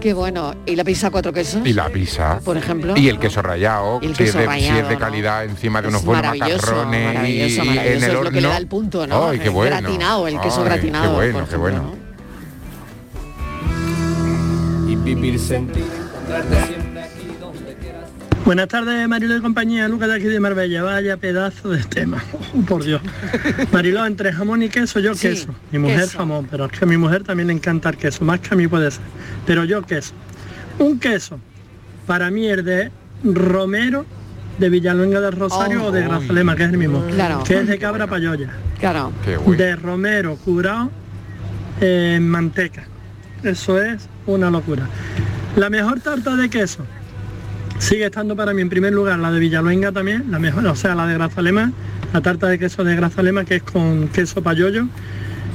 Qué bueno. ¿Y la pizza cuatro quesos? Y la pizza. Por ejemplo. Y el queso rallado, Y el si, es queso de, si rallado, es de ¿no? calidad encima de Es unos buenos maravilloso, macarrones y, maravilloso, y maravilloso, en el es horno. lo que le da el punto, ¿no? Ay, qué El bueno. gratinado, el queso Ay, gratinado, Qué bueno, por qué ejemplo, bueno. Y vivir sentir, Buenas tardes, Marilo de compañía, Lucas de aquí de Marbella. Vaya pedazo de tema, por Dios. Marilo, entre jamón y queso, yo Sí, queso. Mi mujer queso. jamón, pero es que a mi mujer también le encanta el queso, más que a mí puede ser. Pero yo queso. Un queso, para mí es de romero, de Villaluenga del Rosario Oh. o de Grazalema, que es el mismo. Claro. Que es de cabra payoya. Claro. De romero curado en manteca. Eso es una locura. La mejor tarta de queso sigue estando para mí en primer lugar la de Villaluenga también, la mejor, o sea, la de Grazalema, la tarta de queso de Grazalema que es con queso payollo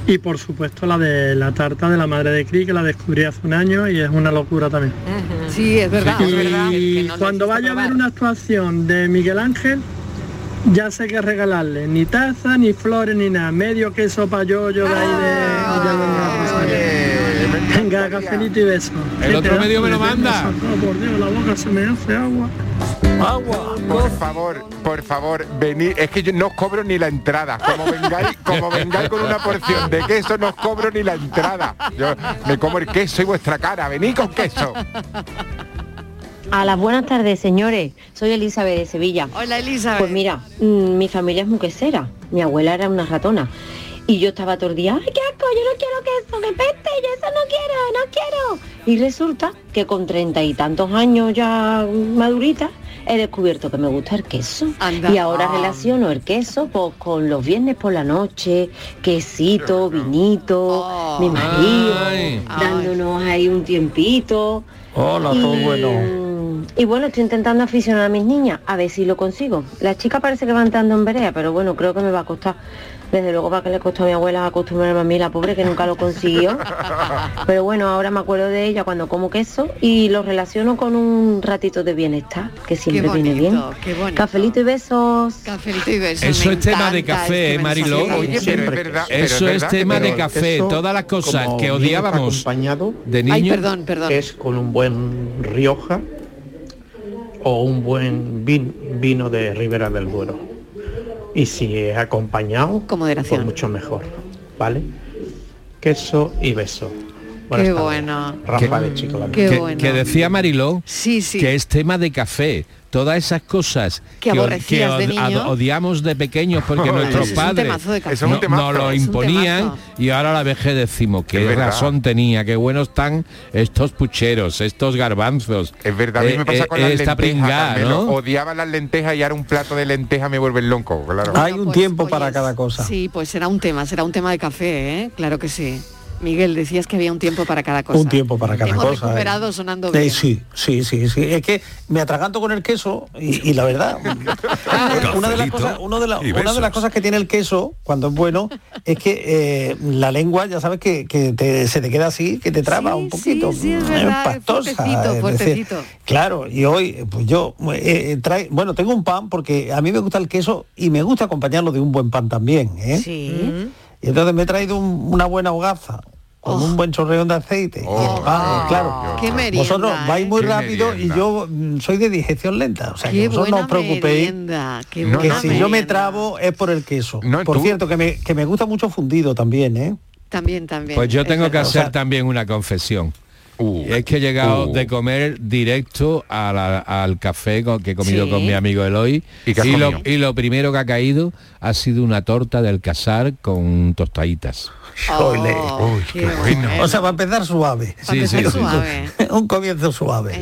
y por supuesto la de la tarta de la madre de Cri que la descubrí hace un año y es una locura también. Sí, es verdad, y es verdad. que- que no cuando vaya a ver una actuación de Miguel Ángel, ya sé qué regalarle, ni taza, ni flores, ni nada, medio queso payollo de ahí de Villaluenga Rosario. Venga, cafelito y beso. El otro medio me lo manda. por Dios, la boca se me hace agua. Agua. Por favor, por favor, venid. Es que yo no os cobro ni la entrada. Como vengáis, como vengáis con una porción de queso, no os cobro ni la entrada. Yo me como el queso y vuestra cara. Venid con queso. A las buenas tardes, señores. Soy Elizabeth de Sevilla. Hola, Elizabeth. Pues mira, mm, mi familia es muy quesera. Mi abuela era una ratona. Y yo estaba todo el día, ¡ay, qué asco! Yo no quiero queso, me peste, yo eso no quiero, no quiero. Y resulta que con treinta y tantos años ya madurita, he descubierto que me gusta el queso. Anda. Y ahora Ah. relaciono el queso pues, con los viernes por la noche, quesito, vinito, mi marido, Ay. dándonos ahí un tiempito. Hola, Y, todo bueno. Y bueno, estoy intentando aficionar a mis niñas, a ver si lo consigo. La chica parece que va entrando en vereda, pero bueno, creo que me va a costar. Desde luego para que le costó a mi abuela acostumbrarme a mí, la pobre que nunca lo consiguió. Pero bueno, ahora me acuerdo de ella cuando como queso y lo relaciono con un ratito de bienestar, que siempre viene bien. qué bonito. Cafelito y besos. Cafelito y besos. Eso me es tema de café, este ¿eh, Mariló. mensaje. Oye, pero es verdad, pero Eso es verdad tema de café. Todas las cosas que odiábamos acompañado de niño. Ay, perdón, perdón. es con un buen Rioja o un buen vin- vino de Ribera del Duero. Y si es acompañado, con moderación. pues mucho mejor, ¿vale? Queso y beso. Buenas Qué tardes. bueno. Que- de Chico La Qué que, bueno. que decía Mariló Sí, sí. que es tema de café. Todas esas cosas Que de niño. odiamos de pequeños porque nuestros padres café. no- nos lo imponían y ahora la vejez decimos Es qué verdad. razón tenía, qué buenos están estos pucheros, estos garbanzos. Es verdad, a mí me pasa Eh, con eh, las esta lentejas. ¿no? Odiaba las lentejas y ahora un plato de lentejas me vuelve loco, claro. Hay un tiempo para cada cosa. Sí, pues será un tema, será un tema de café, ¿eh? Claro que sí. Miguel, decías que había un tiempo para cada cosa. Un tiempo para cada Hemos cosa. recuperado sonando Eh, bien. sí, sí, sí, sí. Es que me atraganto con el queso y, y la verdad, una de las cosas, uno de la- y una de las besos. cosas que tiene el queso cuando es bueno es que eh, la lengua, ya sabes que, que te- se te queda así, que te traba un poquito, sí, es mm, verdad, es pastosa. fuertecito, es decir, fuertecito. claro, y hoy pues yo eh, trae, bueno, tengo un pan porque a mí me gusta el queso y me gusta acompañarlo de un buen pan también, ¿eh? Sí. Y entonces me he traído un- una buena hogaza con un buen chorreón de aceite. y el pan, claro. Qué merienda, Vosotros vais muy rápido merienda. y yo mm, soy de digestión lenta. O sea, que vosotros no os preocupéis. merienda, que si yo me trabo es por el queso. No, por tú- cierto, que me, que me gusta mucho fundido también, ¿eh? También, también. Pues yo es tengo que verdad. hacer también una confesión. Y es que he llegado Uh. de comer directo a la- al café con- que he comido Sí. con mi amigo Eloy ¿Y lo, y lo primero que ha caído ha sido una torta del casar con tostaditas. Ole. Oh, Uy, qué qué bueno. O sea, va a empezar suave. Para empezar suave. un comienzo suave.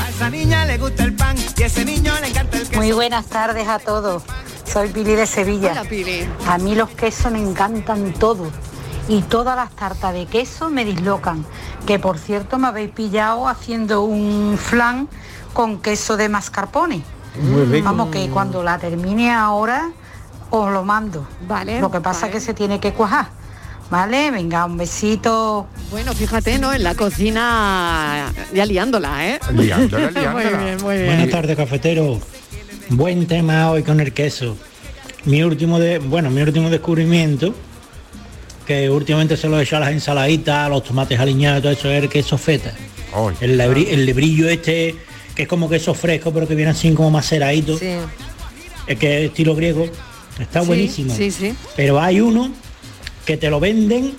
A esa niña le gusta el pan y a ese niño le encanta el queso. Muy buenas tardes a todos. Soy Pili de Sevilla. Hola, Pili. A mí los quesos me encantan todos. Y todas las tartas de queso me dislocan. Que por cierto me habéis pillado haciendo un flan con queso de mascarpone. Muy rico. Vamos que cuando la termine ahora os lo mando. Vale, Lo que pasa vale. es que se tiene que cuajar. ¿Vale? Venga, un besito. Bueno, fíjate, ¿no? En la cocina ya liándola, ¿eh? Liándola, muy bien, muy bien. Buenas tardes, cafetero. Buen tema hoy con el queso. Mi último de, bueno, mi último descubrimiento, que últimamente se lo he hecho a las ensaladitas, a los tomates aliñados, todo eso, es el queso feta. Ay. El, lebri- el lebrillo este, que es como queso fresco, pero que viene así como maceradito. Sí, Es que es estilo griego. Está sí, buenísimo. Sí, sí. Pero hay uno que te lo venden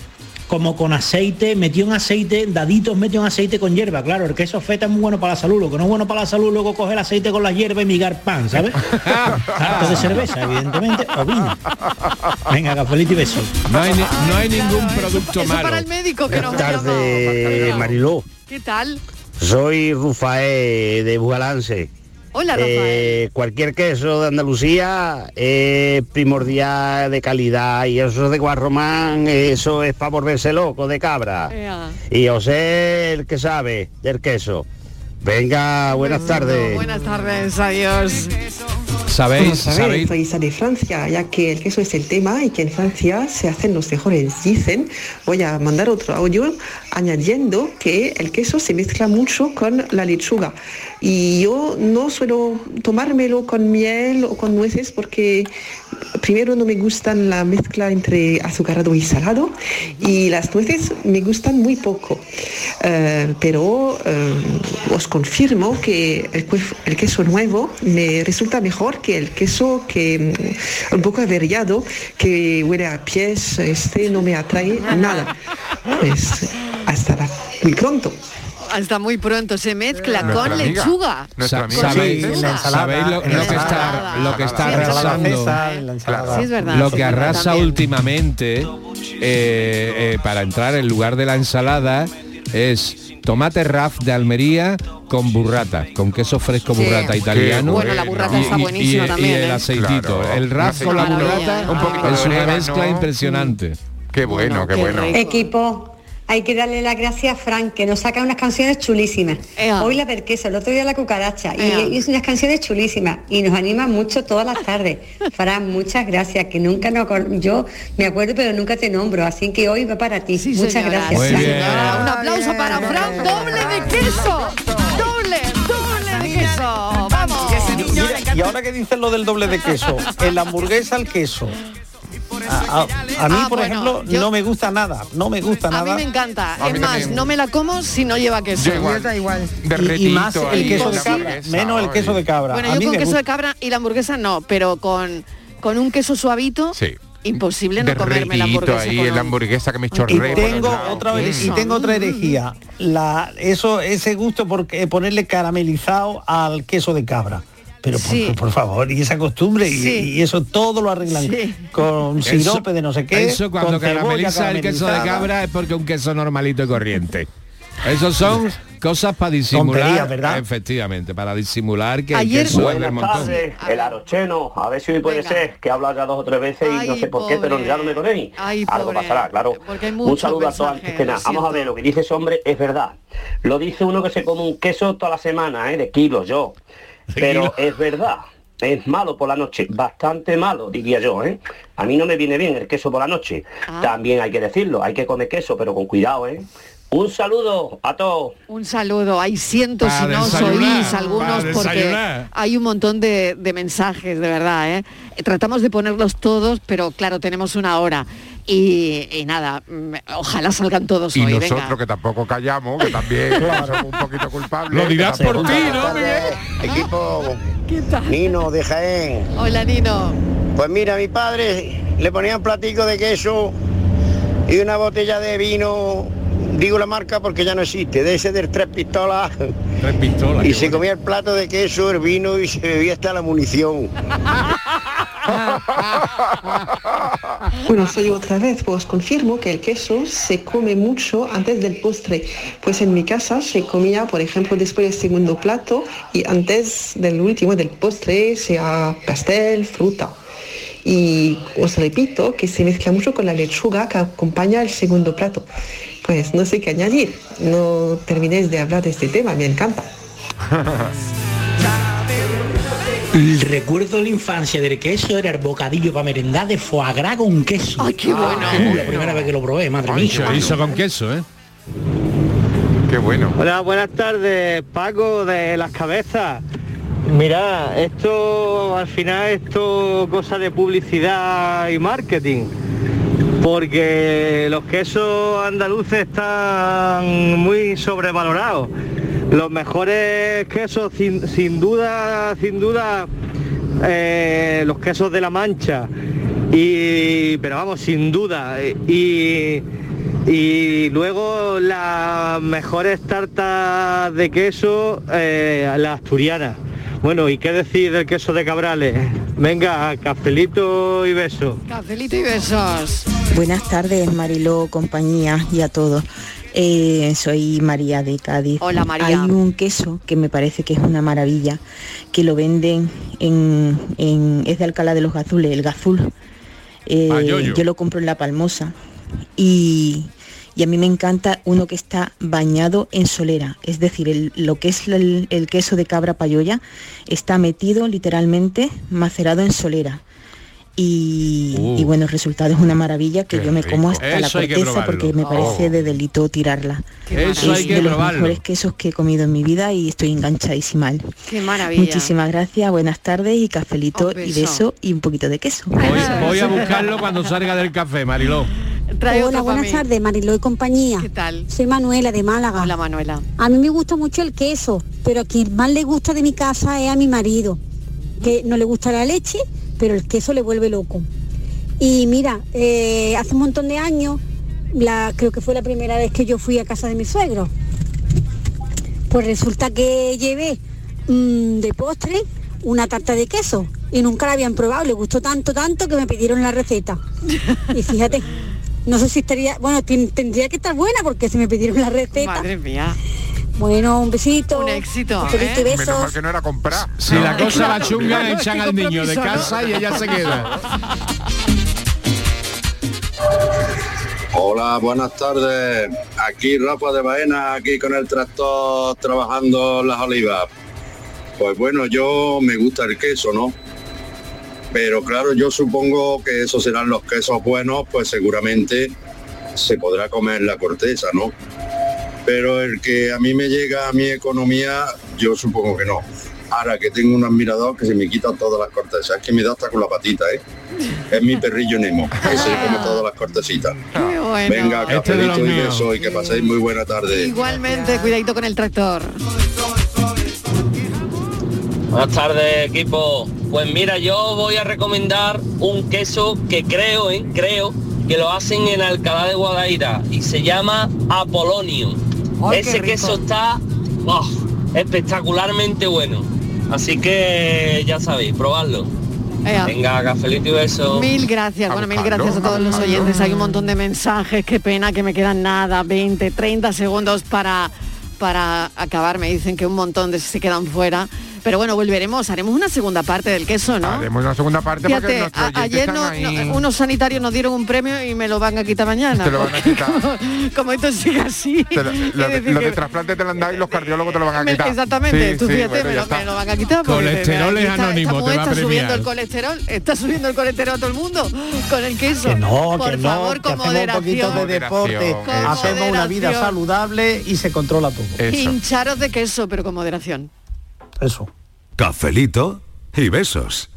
como con aceite, metido en aceite, daditos metido en aceite con hierba. Claro, el queso feta es muy bueno para la salud. Lo que no es bueno para la salud, luego coger el aceite con la hierba y migar pan, ¿sabes? Harto de cerveza, evidentemente, o vino. Venga, cafelito y beso. No hay, ni- no hay ningún producto Eso malo. para el médico que nos tardes, Mariló. ¿Qué tal? Soy Rufael de Bugalance. Hola, Rafael. Eh, cualquier queso de Andalucía es primordial de calidad y eso de Guarromán, eso es para volverse loco de cabra. Ea. Y yo sé el que sabe del queso. Venga, buenas tardes. Buenas tardes, adiós. ¿Sabéis? saber, ¿Sabéis? soy Isa de Francia, ya que el queso es el tema y que en Francia se hacen los mejores dicen. Voy a mandar otro audio añadiendo que el queso se mezcla mucho con la lechuga. Y yo no suelo tomármelo con miel o con nueces porque primero no me gustan la mezcla entre azucarado y salado y las nueces me gustan muy poco. Eh, pero eh, os confirmo que el, queso nuevo me resulta mejor que el queso que mm, un poco averiado, que huele a pies, este no me atrae nada. Pues hasta la- muy pronto. Hasta muy pronto se mezcla con amiga. lechuga. Nuestra Sa- amiga. ¿Sabéis, Sí, en la ensalada, sabéis lo, en lo la que está, ensalada. lo que está Sí, La ensalada arrasando? César, la ensalada. Sí, es verdad. Lo sí, que arrasa también. últimamente eh, eh, para entrar en lugar de la ensalada es tomate raf de Almería con burrata, con queso fresco Sí. burrata italiano. Bueno, la burrata está buenísima y también, el ¿eh? aceitito. Claro. El raf con la burrata Un es una mezcla impresionante. Qué bueno, Bueno, qué qué bueno. rico. Equipo, hay que darle las gracias a Frank, que nos saca unas canciones chulísimas. Ea. Hoy la del queso, el otro día la cucaracha. Ea. Y hizo unas canciones chulísimas. Y nos anima mucho todas las tardes. Fran, muchas gracias, que nunca me acor- yo me acuerdo, pero nunca te nombro. Así que hoy va para ti. muchas señora, gracias. Un aplauso para Fran, doble de queso. Doble, doble de queso. Vamos. Mira, y ahora que dicen lo del doble de queso, en la hamburguesa el queso. A, a- a mí, Ah, por bueno, ejemplo, yo- no me gusta nada, no me gusta A nada. mí me encanta. A es más, también. no me la como si no lleva queso. Yo igual. Da igual. Y, y más el queso de cabra, menos el queso de cabra. Bueno, a yo mí con queso gusta. de cabra y la hamburguesa no, pero con, con un queso suavito, Sí. imposible no comerme la hamburguesa. ahí con la hamburguesa que me Y chorrea. por tengo otra y tengo otra herejía. La, eso, ese gusto por eh, ponerle caramelizado al queso de cabra. Pero por, Sí. por favor, y esa costumbre, y- Sí. y, eso todo lo arreglan con Eso- sirope de no sé qué. Eso cuando carameliza el queso de cabra es porque un queso normalito y corriente. Esos son cosas para disimular, Tonterías, ¿verdad? efectivamente, para disimular que Ayer- el queso es del Buenas montón. tardes, el arocheno, a ver si hoy puede Venga. ser, que he hablado ya dos o tres veces y no sé por qué, pero ya no me ponéis. Ay, Algo pobre. pasará, claro. Un saludo a todos antes que nada. Vamos a ver, lo que dice ese hombre es verdad. Lo dice uno que se come un queso toda la semana, ¿eh? de kilos yo. Pero es verdad. Es malo por la noche, bastante malo, diría yo, ¿eh? A mí no me viene bien el queso por la noche. Ah. También hay que decirlo, hay que comer queso, pero con cuidado, ¿eh? Un saludo a todos. Un saludo, hay cientos si no oís algunos porque hay un montón de, de mensajes, de verdad. ¿eh? Tratamos de ponerlos todos, pero claro, tenemos una hora. Y, y nada, ojalá salgan todos Y hoy. nosotros venga. que tampoco callamos, que también somos un poquito culpables. Lo dirás por ti, ¿no, Equipo ¿Qué tal? Nino de Jaén. Hola Nino. Pues mira, a mi padre le ponía un platico de queso y una botella de vino, digo la marca porque ya no existe, de ese del tres pistolas. Tres pistolas. Y se bueno. comía el plato de queso, el vino y se bebía hasta la munición. Bueno, soy otra vez, pues confirmo que el queso se come mucho antes del postre. Pues en mi casa se comía, por ejemplo, después del segundo plato y antes del último del postre, sea pastel, fruta. Y os repito que se mezcla mucho con la lechuga que acompaña el segundo plato. Pues no sé qué añadir. No terminéis de hablar de este tema, me encanta. El recuerdo de la infancia del queso era el bocadillo para merendar de foie gras con queso. ¡Ay, qué bueno! la primera vez que lo probé, madre Ay, mía. chorizo con queso, ¿eh? Qué bueno. Hola, buenas tardes, Paco de las cabezas. Mira, esto al final esto cosa de publicidad y marketing. Porque los quesos andaluces están muy sobrevalorados. Los mejores quesos sin, sin duda, sin duda, eh, los quesos de la Mancha. Y, pero vamos, sin duda. Y, y luego las mejores tartas de queso, eh, la asturiana. Bueno, ¿y qué decir del queso de Cabrales? Venga, cafelito y beso. Cafelito y besos. Buenas tardes, Mariló, compañía y a todos. Eh, soy María de Cádiz. Hola, María. Hay un queso que me parece que es una maravilla, que lo venden en, en- es de Alcalá de los Gazules, el Gazul. Eh, Ah, yo lo compro en La Palmosa y, y a mí me encanta uno que está bañado en solera, es decir, el- lo que es el, el queso de cabra payoya está metido literalmente macerado en solera. Y, Uh. y bueno, el resultado es una maravilla que Qué yo me como rico. hasta la Eso corteza porque me parece Oh. de delito tirarla. Qué Eso es hay que de los mejores quesos que he comido en mi vida y estoy enganchadísima. Qué maravilla. Muchísimas gracias, buenas tardes y cafelito y beso. y un poquito de queso. Voy, voy a buscarlo cuando salga del café, Mariló. Trae Hola, buenas tardes, Mariló y compañía. ¿Qué tal? Soy Manuela de Málaga. Hola, Manuela. A mí me gusta mucho el queso, pero a quien más le gusta de mi casa es a mi marido, que no le gusta la leche, pero el queso le vuelve loco. Y mira, eh, hace un montón de años, la, creo que fue la primera vez que yo fui a casa de mi suegro. Pues resulta que llevé mm, de postre una tarta de queso y nunca la habían probado. Le gustó tanto, tanto que me pidieron la receta. Y fíjate, no sé si estaría, bueno, ten- tendría que estar buena porque si me pidieron la receta. Madre mía. Bueno, un besito. Un éxito. Y ¿eh? besos. Menos mal que no era comprar. Si la cosa va chunga, Claro, echan al niño de casa y ella se queda. Hola, buenas tardes. Aquí Rafa de Baena, aquí con el tractor trabajando las olivas. Pues bueno, yo me gusta el queso, ¿no? Pero claro, yo supongo que esos serán los quesos buenos, pues seguramente se podrá comer la corteza, ¿no? Pero el que a mí me llega a mi economía, yo supongo que no. Ahora que tengo un admirador que se me quita todas las cortezas, es que me da hasta con la patita, ¿eh? Es mi perrillo Nemo, que se come todas las cortecitas. bueno. Venga, Este cafelito y míos. beso y que paséis muy buena tarde. Igualmente, cuidadito con el tractor. Buenas tardes, equipo. Pues mira, yo voy a recomendar un queso que creo, ¿eh? creo que lo hacen en Alcalá de Guadaira y se llama Apolonio. Ay, Ese queso está oh, espectacularmente bueno. Así que ya sabéis, probadlo. Ea. Venga, cafelito y beso. Mil gracias, bueno, mil gracias a todos los oyentes. Hay un montón de mensajes, qué pena que me quedan nada, 20, 30 segundos para, para acabar. Me dicen que un montón de se quedan fuera. Pero bueno, volveremos, haremos una segunda parte del queso, ¿no? Haremos una segunda parte porque Fíjate, oyentes ayer no- ahí. no- unos sanitarios nos dieron un premio y me lo van a quitar mañana. Te lo van a quitar. Como esto sigue así. Te lo- de, lo trasplante te lo han dado y los cardiólogos te lo van a quitar. Exactamente, Sí, tú sí, fíjate, bueno, me, lo, está. me lo van a quitar. porque Colesterol es está- anónimo, esta te va a está subiendo el colesterol, está subiendo el colesterol a todo el mundo con el queso. Que no, Por que no, favor, que con hacemos un poquito moderación. de deporte, Con hacemos una vida saludable y se controla todo. Hincharos de queso, pero con moderación. Cafelito y besos.